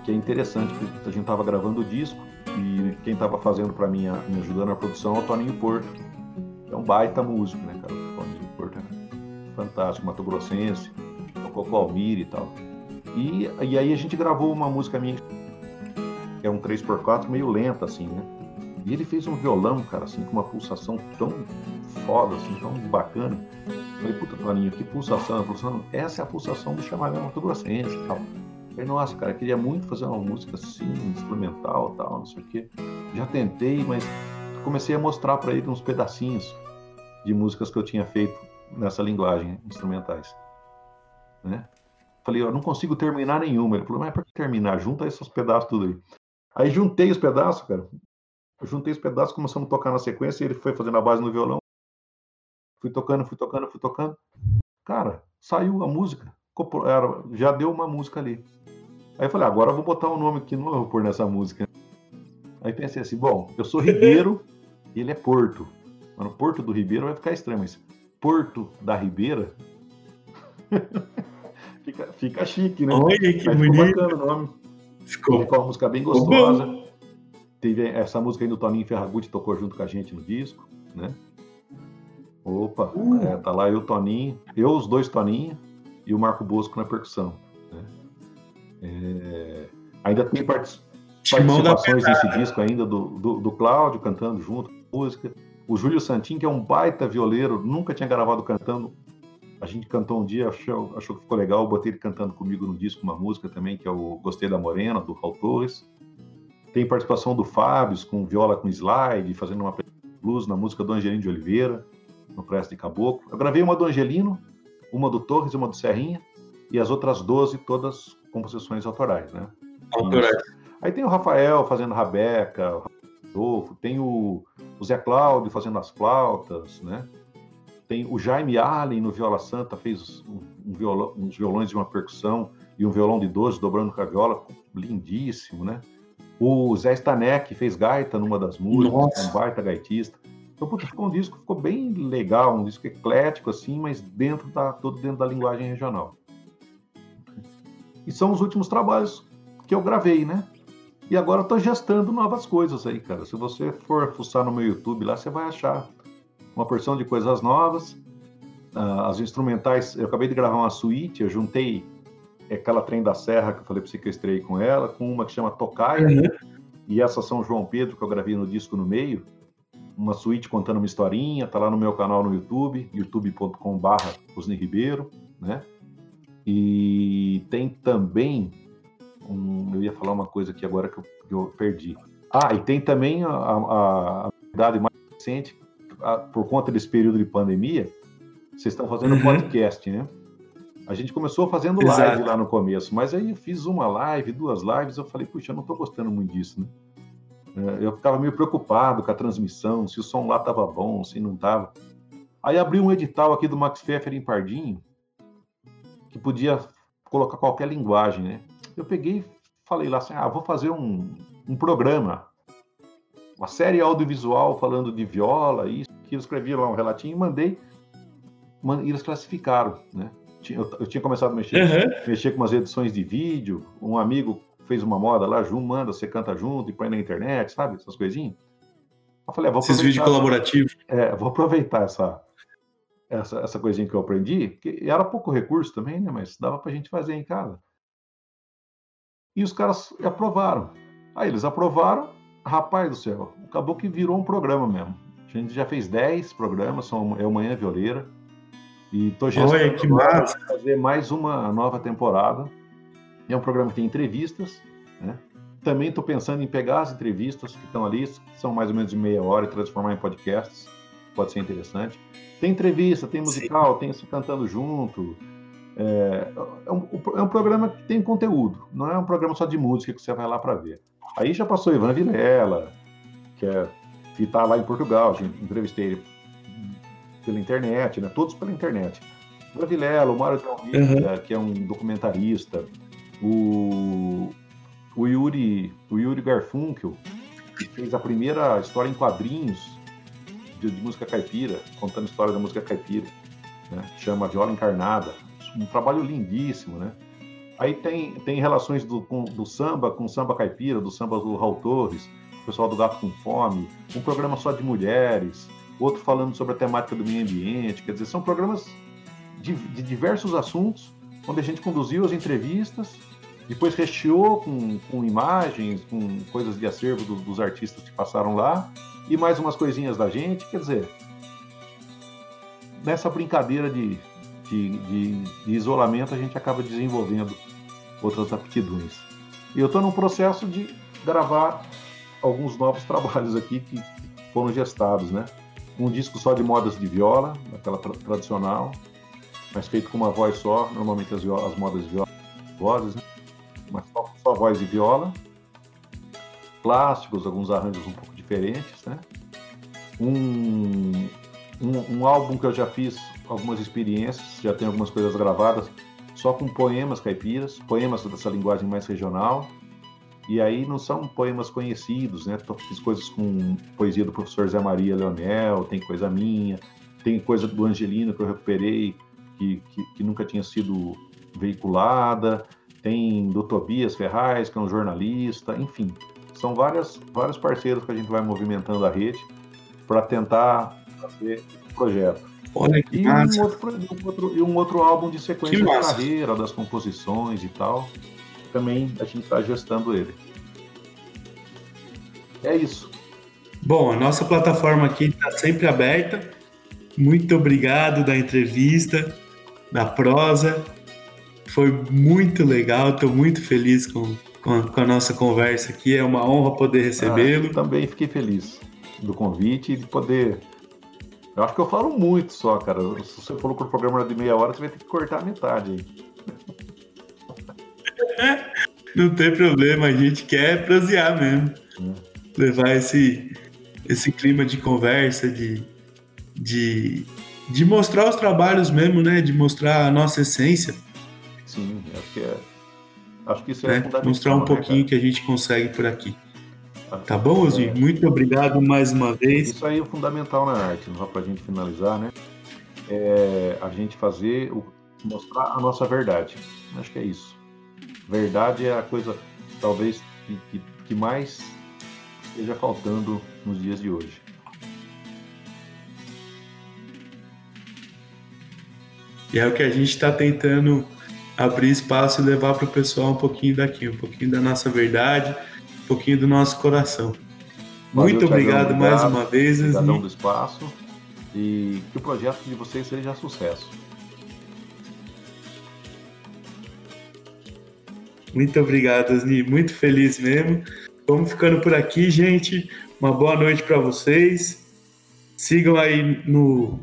que é interessante, porque a gente estava gravando o disco e quem estava fazendo para mim, me ajudando na produção é o Toninho Porto, é um baita músico, né, cara? O Toninho Porto é fantástico, Mato Grossense, o Almir e tal. E, e aí a gente gravou uma música minha, que é um 3x4 meio lenta, assim, né? E ele fez um violão, cara, assim, com uma pulsação tão foda, assim, tão bacana. Eu falei, puta, Toninho, que pulsação? pulsação? Essa é a pulsação do chamamento Mato Grossense e tal. Falei, nossa, cara, queria muito fazer uma música assim, instrumental tal, não sei o quê. Já tentei, mas comecei a mostrar para ele uns pedacinhos de músicas que eu tinha feito nessa linguagem, instrumentais. Né? Falei, eu não consigo terminar nenhuma. Ele falou, mas para que terminar? Junta esses pedaços tudo aí. Aí juntei os pedaços, cara. Eu juntei os pedaços, começamos a tocar na sequência, e ele foi fazendo a base no violão. Fui tocando, fui tocando, fui tocando. Cara, saiu a música. Já deu uma música ali. Aí eu falei, ah, agora eu vou botar um nome que não vou pôr nessa música. Aí pensei assim, bom, eu sou Ribeiro e (laughs) ele é Porto. Mano, Porto do Ribeiro vai ficar estranho, mas Porto da Ribeira (laughs) fica, fica chique, né? Olha que Mas bonito. Ficou bacana o nome. Ficou. ficou uma música bem gostosa. Teve essa música aí do Toninho Ferragutti tocou junto com a gente no disco, né? Opa, uh. é, tá lá eu, Toninho, eu, os dois Toninho e o Marco Bosco na percussão. É, ainda tem participações nesse disco ainda do, do, do Cláudio cantando junto música. O Júlio Santin, que é um baita violeiro, nunca tinha gravado cantando. A gente cantou um dia, achou, achou que ficou legal, botei ele cantando comigo no disco uma música também, que é o Gostei da Morena, do Raul Torres. Tem participação do Fábio, com viola com slide, fazendo uma blues na música do Angelino de Oliveira, no Presta de Caboclo. Eu gravei uma do Angelino, uma do Torres e uma do Serrinha, e as outras 12 todas composições autorais, né? Autorais. Aí tem o Rafael fazendo Rabeca, o Rodolfo, tem o, o Zé Cláudio fazendo as flautas, né? tem o Jaime Allen no Viola Santa, fez um, um violão, uns violões de uma percussão e um violão de 12 dobrando com a viola, lindíssimo, né? O Zé Stanek fez gaita numa das músicas, um baita gaitista. Então, puta, ficou um disco ficou bem legal, um disco eclético, assim, mas dentro da, todo dentro da linguagem regional. E são os últimos trabalhos que eu gravei, né? E agora eu tô gestando novas coisas aí, cara. Se você for fuçar no meu YouTube lá, você vai achar uma porção de coisas novas. Uh, as instrumentais, eu acabei de gravar uma suíte, eu juntei aquela trem da serra que eu falei para você que eu estrei com ela, com uma que chama Tocaia, uhum. e essa São João Pedro que eu gravei no disco no meio, uma suíte contando uma historinha, tá lá no meu canal no YouTube, youtube.com/barra Ribeiro, né? E tem também um, eu ia falar uma coisa aqui agora que eu, que eu perdi. Ah, e tem também a, a, a idade mais recente, a, por conta desse período de pandemia, vocês estão fazendo uhum. podcast, né? A gente começou fazendo Exato. live lá no começo, mas aí eu fiz uma live, duas lives, eu falei, puxa, eu não estou gostando muito disso, né? É, eu ficava meio preocupado com a transmissão, se o som lá estava bom, se não estava. Aí abri um edital aqui do Max Pfeffer em Pardinho, que podia colocar qualquer linguagem, né? Eu peguei falei lá assim, ah, vou fazer um, um programa, uma série audiovisual falando de viola, isso, que eu escrevi lá um relatinho e mandei, e eles classificaram, né? Eu, eu tinha começado a mexer, uhum. mexer com umas edições de vídeo, um amigo fez uma moda lá, Ju, manda, você canta junto e põe na internet, sabe? Essas coisinhas. Eu falei, ah, vou Esses vídeos colaborativos. É, vou aproveitar essa, essa, essa coisinha que eu aprendi, que era pouco recurso também, né? Mas dava pra gente fazer em casa. E os caras aprovaram. Aí eles aprovaram, rapaz do céu, acabou que virou um programa mesmo. A gente já fez 10 programas, são, é o Manhã Violeira. E tô Oi, que massa. fazer mais uma nova temporada. É um programa que tem entrevistas, né? Também estou pensando em pegar as entrevistas que estão ali, que são mais ou menos de meia hora, e transformar em podcasts. Pode ser interessante. Tem entrevista, tem musical, Sim. tem se cantando junto. É, é, um, é um programa que tem conteúdo, não é um programa só de música que você vai lá para ver. Aí já passou Ivan Vilela, que é que está lá em Portugal, entrevistei ele pela internet, né? Todos pela internet. Ivan Vilela, o Mário Almeida, uhum. que é um documentarista, o, o Yuri, o Yuri Garfunkel, que fez a primeira história em quadrinhos de, de música caipira, contando história da música caipira, né? Chama Viola Encarnada um trabalho lindíssimo, né? Aí tem, tem relações do, com, do samba com samba caipira, do samba do Raul Torres, o pessoal do Gato com Fome, um programa só de mulheres, outro falando sobre a temática do meio ambiente, quer dizer, são programas de, de diversos assuntos, onde a gente conduziu as entrevistas, depois recheou com, com imagens, com coisas de acervo dos artistas que passaram lá, e mais umas coisinhas da gente, quer dizer, nessa brincadeira de, de, de, de isolamento, a gente acaba desenvolvendo outras aptidões. E eu estou num processo de gravar alguns novos trabalhos aqui que foram gestados, né? Um disco só de modas de viola, aquela tra tradicional, mas feito com uma voz só, normalmente as, as modas de viola, vozes, né? mas só, só voz e viola. Clássicos, alguns arranjos um pouco diferentes, né? Um, um, um álbum que eu já fiz algumas experiências, já tenho algumas coisas gravadas, só com poemas caipiras, poemas dessa linguagem mais regional. E aí não são poemas conhecidos, né? Fiz coisas com poesia do professor Zé Maria Leonel, tem coisa minha, tem coisa do Angelino que eu recuperei, que, que, que nunca tinha sido veiculada, tem do Tobias Ferraz, que é um jornalista, enfim. São várias, vários parceiros que a gente vai movimentando a rede para tentar fazer o projeto. Olha que e um outro, um outro, e um outro álbum de sequência de carreira, das composições e tal. Também a gente está gestando ele. É isso. Bom, a nossa plataforma aqui está sempre aberta. Muito obrigado da entrevista, da prosa. Foi muito legal, estou muito feliz com, com a, com, a, nossa conversa aqui. É uma honra poder recebê-lo. Ah, também fiquei feliz do convite e de poder eu acho que eu falo muito só, cara. Se você falou que o programa era de meia hora, você vai ter que cortar a metade aí. (laughs) Não tem problema, a gente quer prosear mesmo. Hum. Levar esse, esse clima de conversa, de, de, de mostrar os trabalhos mesmo, né? De mostrar a nossa essência. Sim, acho que é. Acho que isso é né? fundamental. Mostrar um né, pouquinho cara? que a gente consegue por aqui. Tá que bom, é- Osni? Muito obrigado mais uma vez. Isso aí é fundamental na arte, só para a gente finalizar, né? É a gente fazer, o, mostrar a nossa verdade. Acho que é isso. Verdade é a coisa, talvez, que, que, que mais esteja faltando nos dias de hoje. E é o que a gente está tentando abrir espaço e levar para o pessoal um pouquinho daqui, um pouquinho da nossa verdade, um pouquinho do nosso coração. Valeu, Muito obrigado mais uma vez, Obrigadão Osni. do espaço e que o projeto de vocês seja sucesso. Muito obrigado, Osni. Muito feliz mesmo. Vamos ficando por aqui, gente. Uma boa noite para vocês. Sigam aí no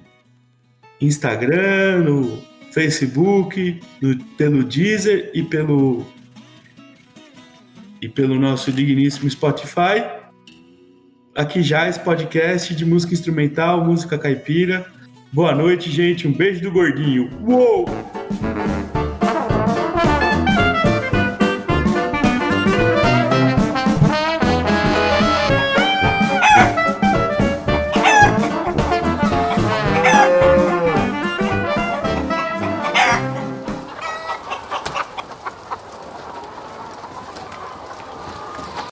Instagram, no Facebook, no- pelo Deezer e pelo e pelo nosso digníssimo Spotify. Aqui já esse podcast de música instrumental, música caipira. Boa noite, gente. Um beijo do gordinho. Uou!